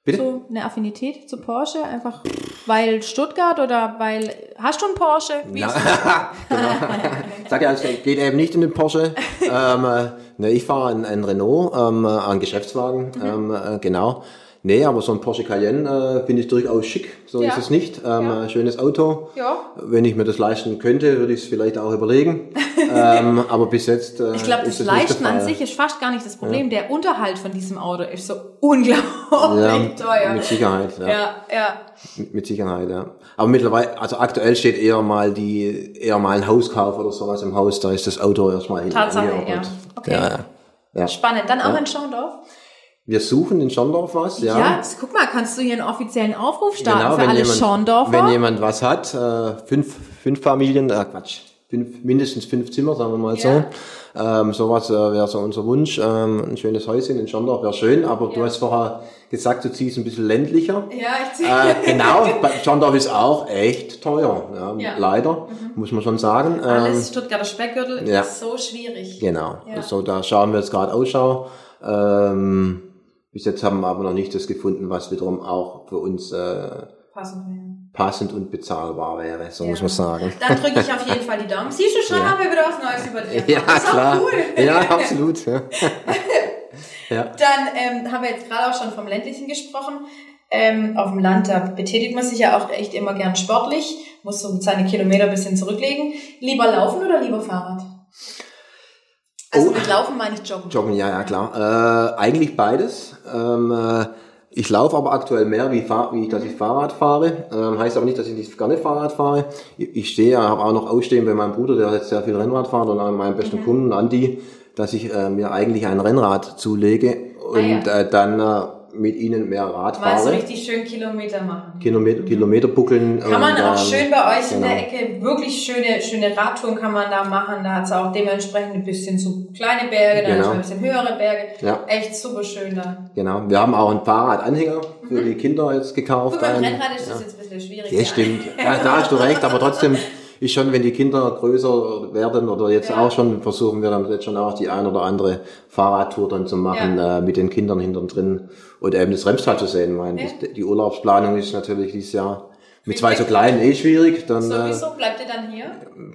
Bitte? So eine Affinität zu Porsche? Einfach weil Stuttgart oder weil. Hast du einen Porsche? Wie ja. genau. Sag ja, es geht eben nicht in den Porsche. ähm, äh, ne, ich fahre einen, einen Renault, ähm, einen Geschäftswagen, mhm. ähm, äh, genau. Nee, aber so ein Porsche Cayenne äh, finde ich durchaus schick. So ja. ist es nicht. Ähm, ja. Schönes Auto. Ja. Wenn ich mir das leisten könnte, würde ich es vielleicht auch überlegen. Ähm, aber bis jetzt. Äh, ich glaube, das Leichten an sich ist fast gar nicht das Problem. Ja. Der Unterhalt von diesem Auto ist so unglaublich ja, teuer. Mit Sicherheit, ja. Ja, ja. Mit, mit, Sicherheit, ja. Aber mittlerweile, also aktuell steht eher mal die, eher mal ein Hauskauf oder sowas im Haus, da ist das Auto erstmal hin. Tatsache, ja. Okay. Ja, ja. Spannend. Dann auch in Schondorf? Wir suchen in Schondorf was, ja. Ja, guck mal, kannst du hier einen offiziellen Aufruf starten genau, für alle jemand, Schondorfer? Wenn jemand was hat, äh, fünf, fünf Familien, äh, Quatsch, fünf, mindestens fünf Zimmer, sagen wir mal ja. so. Ähm, sowas äh, wäre so unser Wunsch. Ähm, ein schönes Häuschen in Schondorf wäre schön, aber ja. du hast vorher gesagt, du ziehst ein bisschen ländlicher. Ja, ich ziehe. Äh, genau, Schondorf ist auch echt teuer, ja, ja. leider, mhm. muss man schon sagen. Alles ähm, Stuttgarter Speckgürtel ja. ist so schwierig. Genau, ja. so da schauen wir jetzt gerade Ausschau. Ähm, bis jetzt haben wir aber noch nicht das gefunden, was wiederum auch für uns äh, passend, passend und bezahlbar wäre, so ja. muss man sagen. Dann drücke ich auf jeden Fall die Daumen. Siehst du schon, ja. haben wir wieder was Neues über dich. Ja, das ist klar. cool. Ja, absolut. Ja. ja. Dann ähm, haben wir jetzt gerade auch schon vom ländlichen gesprochen. Ähm, auf dem Land, da betätigt man sich ja auch echt immer gern sportlich, muss so seine Kilometer ein bisschen zurücklegen. Lieber laufen oder lieber Fahrrad? Also oh. mit Laufen meine ich Joggen. Joggen, ja, ja, klar. Äh, eigentlich beides. Ähm, äh, ich laufe aber aktuell mehr, wie, fahr, wie dass ich Fahrrad fahre. Ähm, heißt aber nicht, dass ich nicht gerne Fahrrad fahre. Ich, ich stehe, habe auch noch ausstehen bei meinem Bruder, der jetzt sehr viel Rennrad fährt und an meinem besten mhm. Kunden, Andi, dass ich äh, mir eigentlich ein Rennrad zulege und ah, ja. äh, dann äh, mit ihnen mehr Rad fahre. Mal so richtig schön Kilometer machen. Kilometer, Kilometer buckeln. Kann man auch schön bei euch genau. in der genau. Ecke, wirklich schöne, schöne Radtouren kann man da machen. Da hat es auch dementsprechend ein bisschen so kleine Berge, dann genau. ein bisschen höhere Berge. Ja. Echt super schön da. Genau. Wir haben auch einen Fahrradanhänger für mhm. die Kinder jetzt gekauft. Gut, beim Rennrad ist das ja. jetzt ein bisschen schwierig. Ja, stimmt. Ja, da hast du recht, aber trotzdem ist schon, wenn die Kinder größer werden oder jetzt ja. auch schon, versuchen wir dann jetzt schon auch die ein oder andere Fahrradtour dann zu machen ja. äh, mit den Kindern hinten drin und eben das Remstal zu sehen. Ich meine, ja. die Urlaubsplanung ist natürlich dieses Jahr mit zwei so kleinen eh schwierig. Dann, Sowieso äh, bleibt ihr dann hier?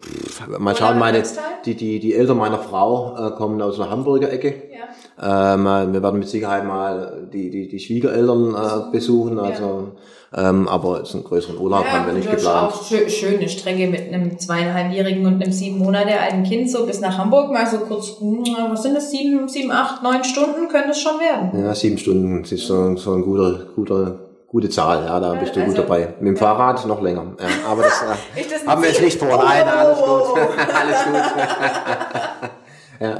Pff, mal schauen, meine, die, die, die Eltern meiner Frau äh, kommen aus der Hamburger Ecke. Ja. Ähm, äh, wir werden mit Sicherheit mal die, die, die Schwiegereltern äh, besuchen. Also ähm, aber es ist einen größeren Urlaub ja, haben wir nicht geplant. Auch schö schöne Strecke mit einem zweieinhalbjährigen und einem sieben Monate alten Kind so bis nach Hamburg mal so kurz, was sind das, sieben, sieben, acht, neun Stunden könnte es schon werden. Ja, sieben Stunden, das ist so, so ein guter, guter, gute Zahl, ja, da bist du also, gut dabei. Mit dem Fahrrad noch länger. Ja, aber das, äh, das haben wir jetzt nicht vor. Nein, oh. alles gut. alles gut. ja.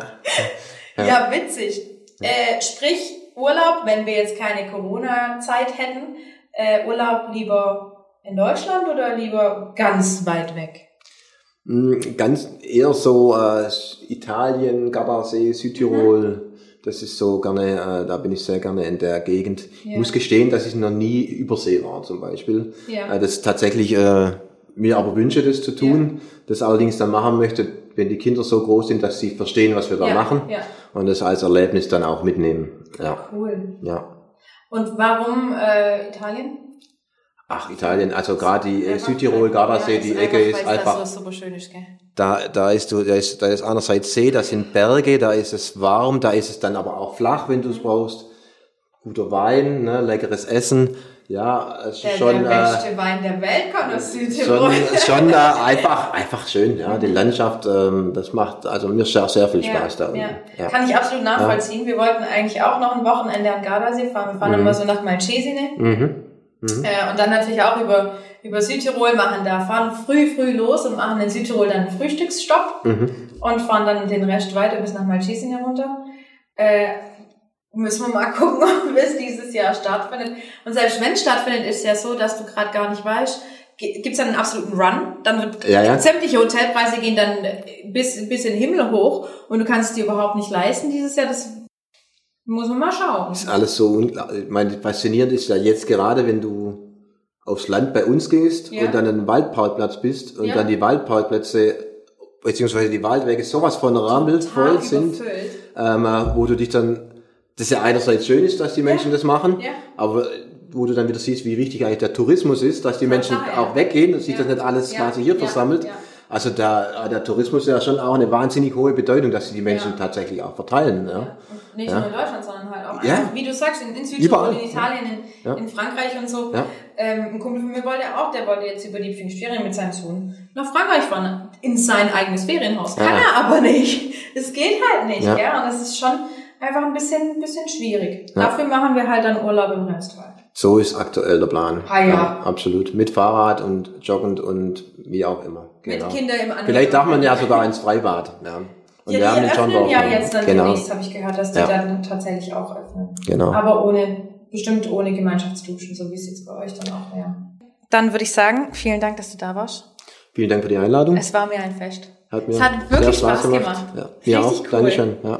Ja. ja, witzig. Äh, sprich, Urlaub, wenn wir jetzt keine Corona-Zeit hätten, äh, Urlaub lieber in Deutschland oder lieber ganz weit weg? Mm, ganz eher so äh, Italien, Gardasee, Südtirol. Mhm. Das ist so gerne, äh, da bin ich sehr gerne in der Gegend. Ja. Ich muss gestehen, dass ich noch nie übersee war zum Beispiel. Ja. Äh, das tatsächlich äh, mir aber wünsche, das zu tun. Ja. Das allerdings dann machen möchte, wenn die Kinder so groß sind, dass sie verstehen, was wir da machen. Und das als Erlebnis dann auch mitnehmen. Ja. Cool. Ja. Und warum äh, Italien? Ach, Italien, also gerade die äh, Südtirol, Gardasee, ja, die Ecke ist einfach. Das so super schön ist, gell? Da, da ist du, da ist, da ist einerseits See, da sind Berge, da ist es warm, da ist es dann aber auch flach, wenn du es brauchst. Guter Wein, ne, leckeres Essen. Ja, es ist schon. Der beste äh, Wein der Welt kommt aus Südtirol. Schon, schon äh, einfach, einfach schön, ja. Die Landschaft, ähm, das macht also mir sehr, sehr viel Spaß ja, da. Ja. ja. Kann ich absolut nachvollziehen. Wir wollten eigentlich auch noch ein Wochenende am Gardasee fahren. Wir fahren mhm. immer so nach Malcesine. Mhm. Mhm. Äh, und dann natürlich auch über, über Südtirol machen da, fahren früh, früh los und machen in Südtirol dann einen Frühstücksstopp mhm. und fahren dann den Rest weiter bis nach Malcesine runter. Äh, müssen wir mal gucken, ob es dieses Jahr stattfindet. Und selbst wenn es stattfindet, ist es ja so, dass du gerade gar nicht weißt, gibt es dann einen absoluten Run, dann wird ja, ja. sämtliche Hotelpreise gehen dann bis, bis in den Himmel hoch und du kannst es dir überhaupt nicht leisten dieses Jahr. Das muss man mal schauen. Ist alles so unglaublich. Ich meine, faszinierend ist ja jetzt gerade, wenn du aufs Land bei uns gehst ja. und dann einen Waldparkplatz bist und dann die Waldparkplätze beziehungsweise die Waldwege sowas von rammelt voll sind, ähm, wo du dich dann, das ja einerseits schön ist, dass die Menschen ja. das machen, aber wo du dann wieder siehst, wie wichtig eigentlich der Tourismus ist, dass die Menschen auch weggehen und sich das nicht alles quasi hier versammelt. Also der, der Tourismus ist ja schon auch eine wahnsinnig hohe Bedeutung, dass sie die Menschen tatsächlich auch verteilen. Ja nicht ja. nur in Deutschland, sondern halt auch ja. einfach, wie du sagst, in, in Südtirol, in Italien, in, ja. in Frankreich und so. Ja. ähm, ein Kumpel von mir wollte auch, der wollte jetzt über die Pfingstferien mit seinem Sohn nach Frankreich fahren, in sein eigenes Ferienhaus. Kann ja. er aber nicht. Es geht halt nicht, ja. ja. Und das ist schon einfach ein bisschen, ein bisschen schwierig. Ja. Dafür machen wir halt dann Urlaub im Restaurant. So ist aktuell der Plan. Ah, ja. ja. Absolut. Mit Fahrrad und joggend und wie auch immer. Genau. Mit Kindern im Angebot. Vielleicht darf man ja sogar ins Freibad. Ja. Und ja, wir haben den John ja jetzt dann genau. demnächst, habe ich gehört, dass die ja. dann tatsächlich auch öffnen. Genau. Aber ohne, bestimmt ohne Gemeinschaftsduschen, so wie es jetzt bei euch dann auch wäre. Dann würde ich sagen, vielen Dank, dass du da warst. Vielen Dank für die Einladung. Es war mir ein Fest. Hat mir es hat wirklich Spaß, Spaß gemacht. gemacht. Ja, mir auch. Cool. Dankeschön. Ja.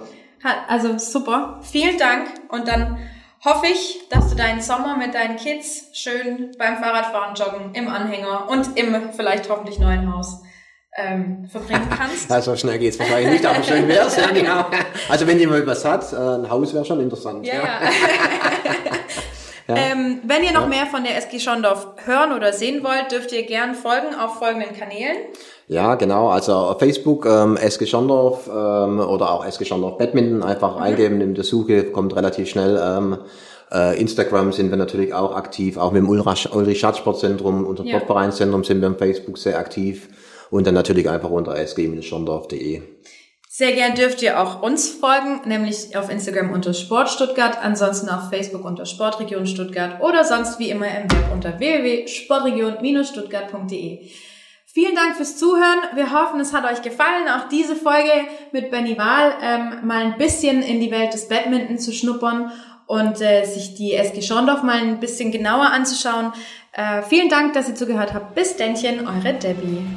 Also super. Vielen Dank. Und dann hoffe ich, dass du deinen Sommer mit deinen Kids schön beim Fahrradfahren, Joggen, im Anhänger und im vielleicht hoffentlich neuen Haus ähm, verbringen kannst. also schnell geht's wahrscheinlich nicht, aber schön wär's, ja genau. Also wenn jemand was hat, äh, ein Haus wäre schon interessant. Ja, ja. ja. Ähm, wenn ihr noch ja. mehr von der SG Schondorf hören oder sehen wollt, dürft ihr gern folgen auf folgenden Kanälen. Ja, genau. Also auf Facebook ähm, SG Schondorf ähm, oder auch SG Schondorf Badminton einfach mhm. eingeben in der Suche, kommt relativ schnell. Ähm, äh, Instagram sind wir natürlich auch aktiv, auch mit dem Ulrich Schatz Sportzentrum, unser ja. Sportvereinszentrum sind wir auf Facebook sehr aktiv und dann natürlich einfach unter sg-schondorf.de. Sehr gern dürft ihr auch uns folgen, nämlich auf Instagram unter Sport Stuttgart, ansonsten auf Facebook unter Sportregion Stuttgart oder sonst wie immer im Web unter www.sportregion-stuttgart.de. Vielen Dank fürs Zuhören. Wir hoffen, es hat euch gefallen, auch diese Folge mit Benny Wahl ähm, mal ein bisschen in die Welt des Badminton zu schnuppern und äh, sich die SG Schorndorf mal ein bisschen genauer anzuschauen. Äh, vielen Dank, dass ihr zugehört habt. Bis Dännchen, eure Debbie.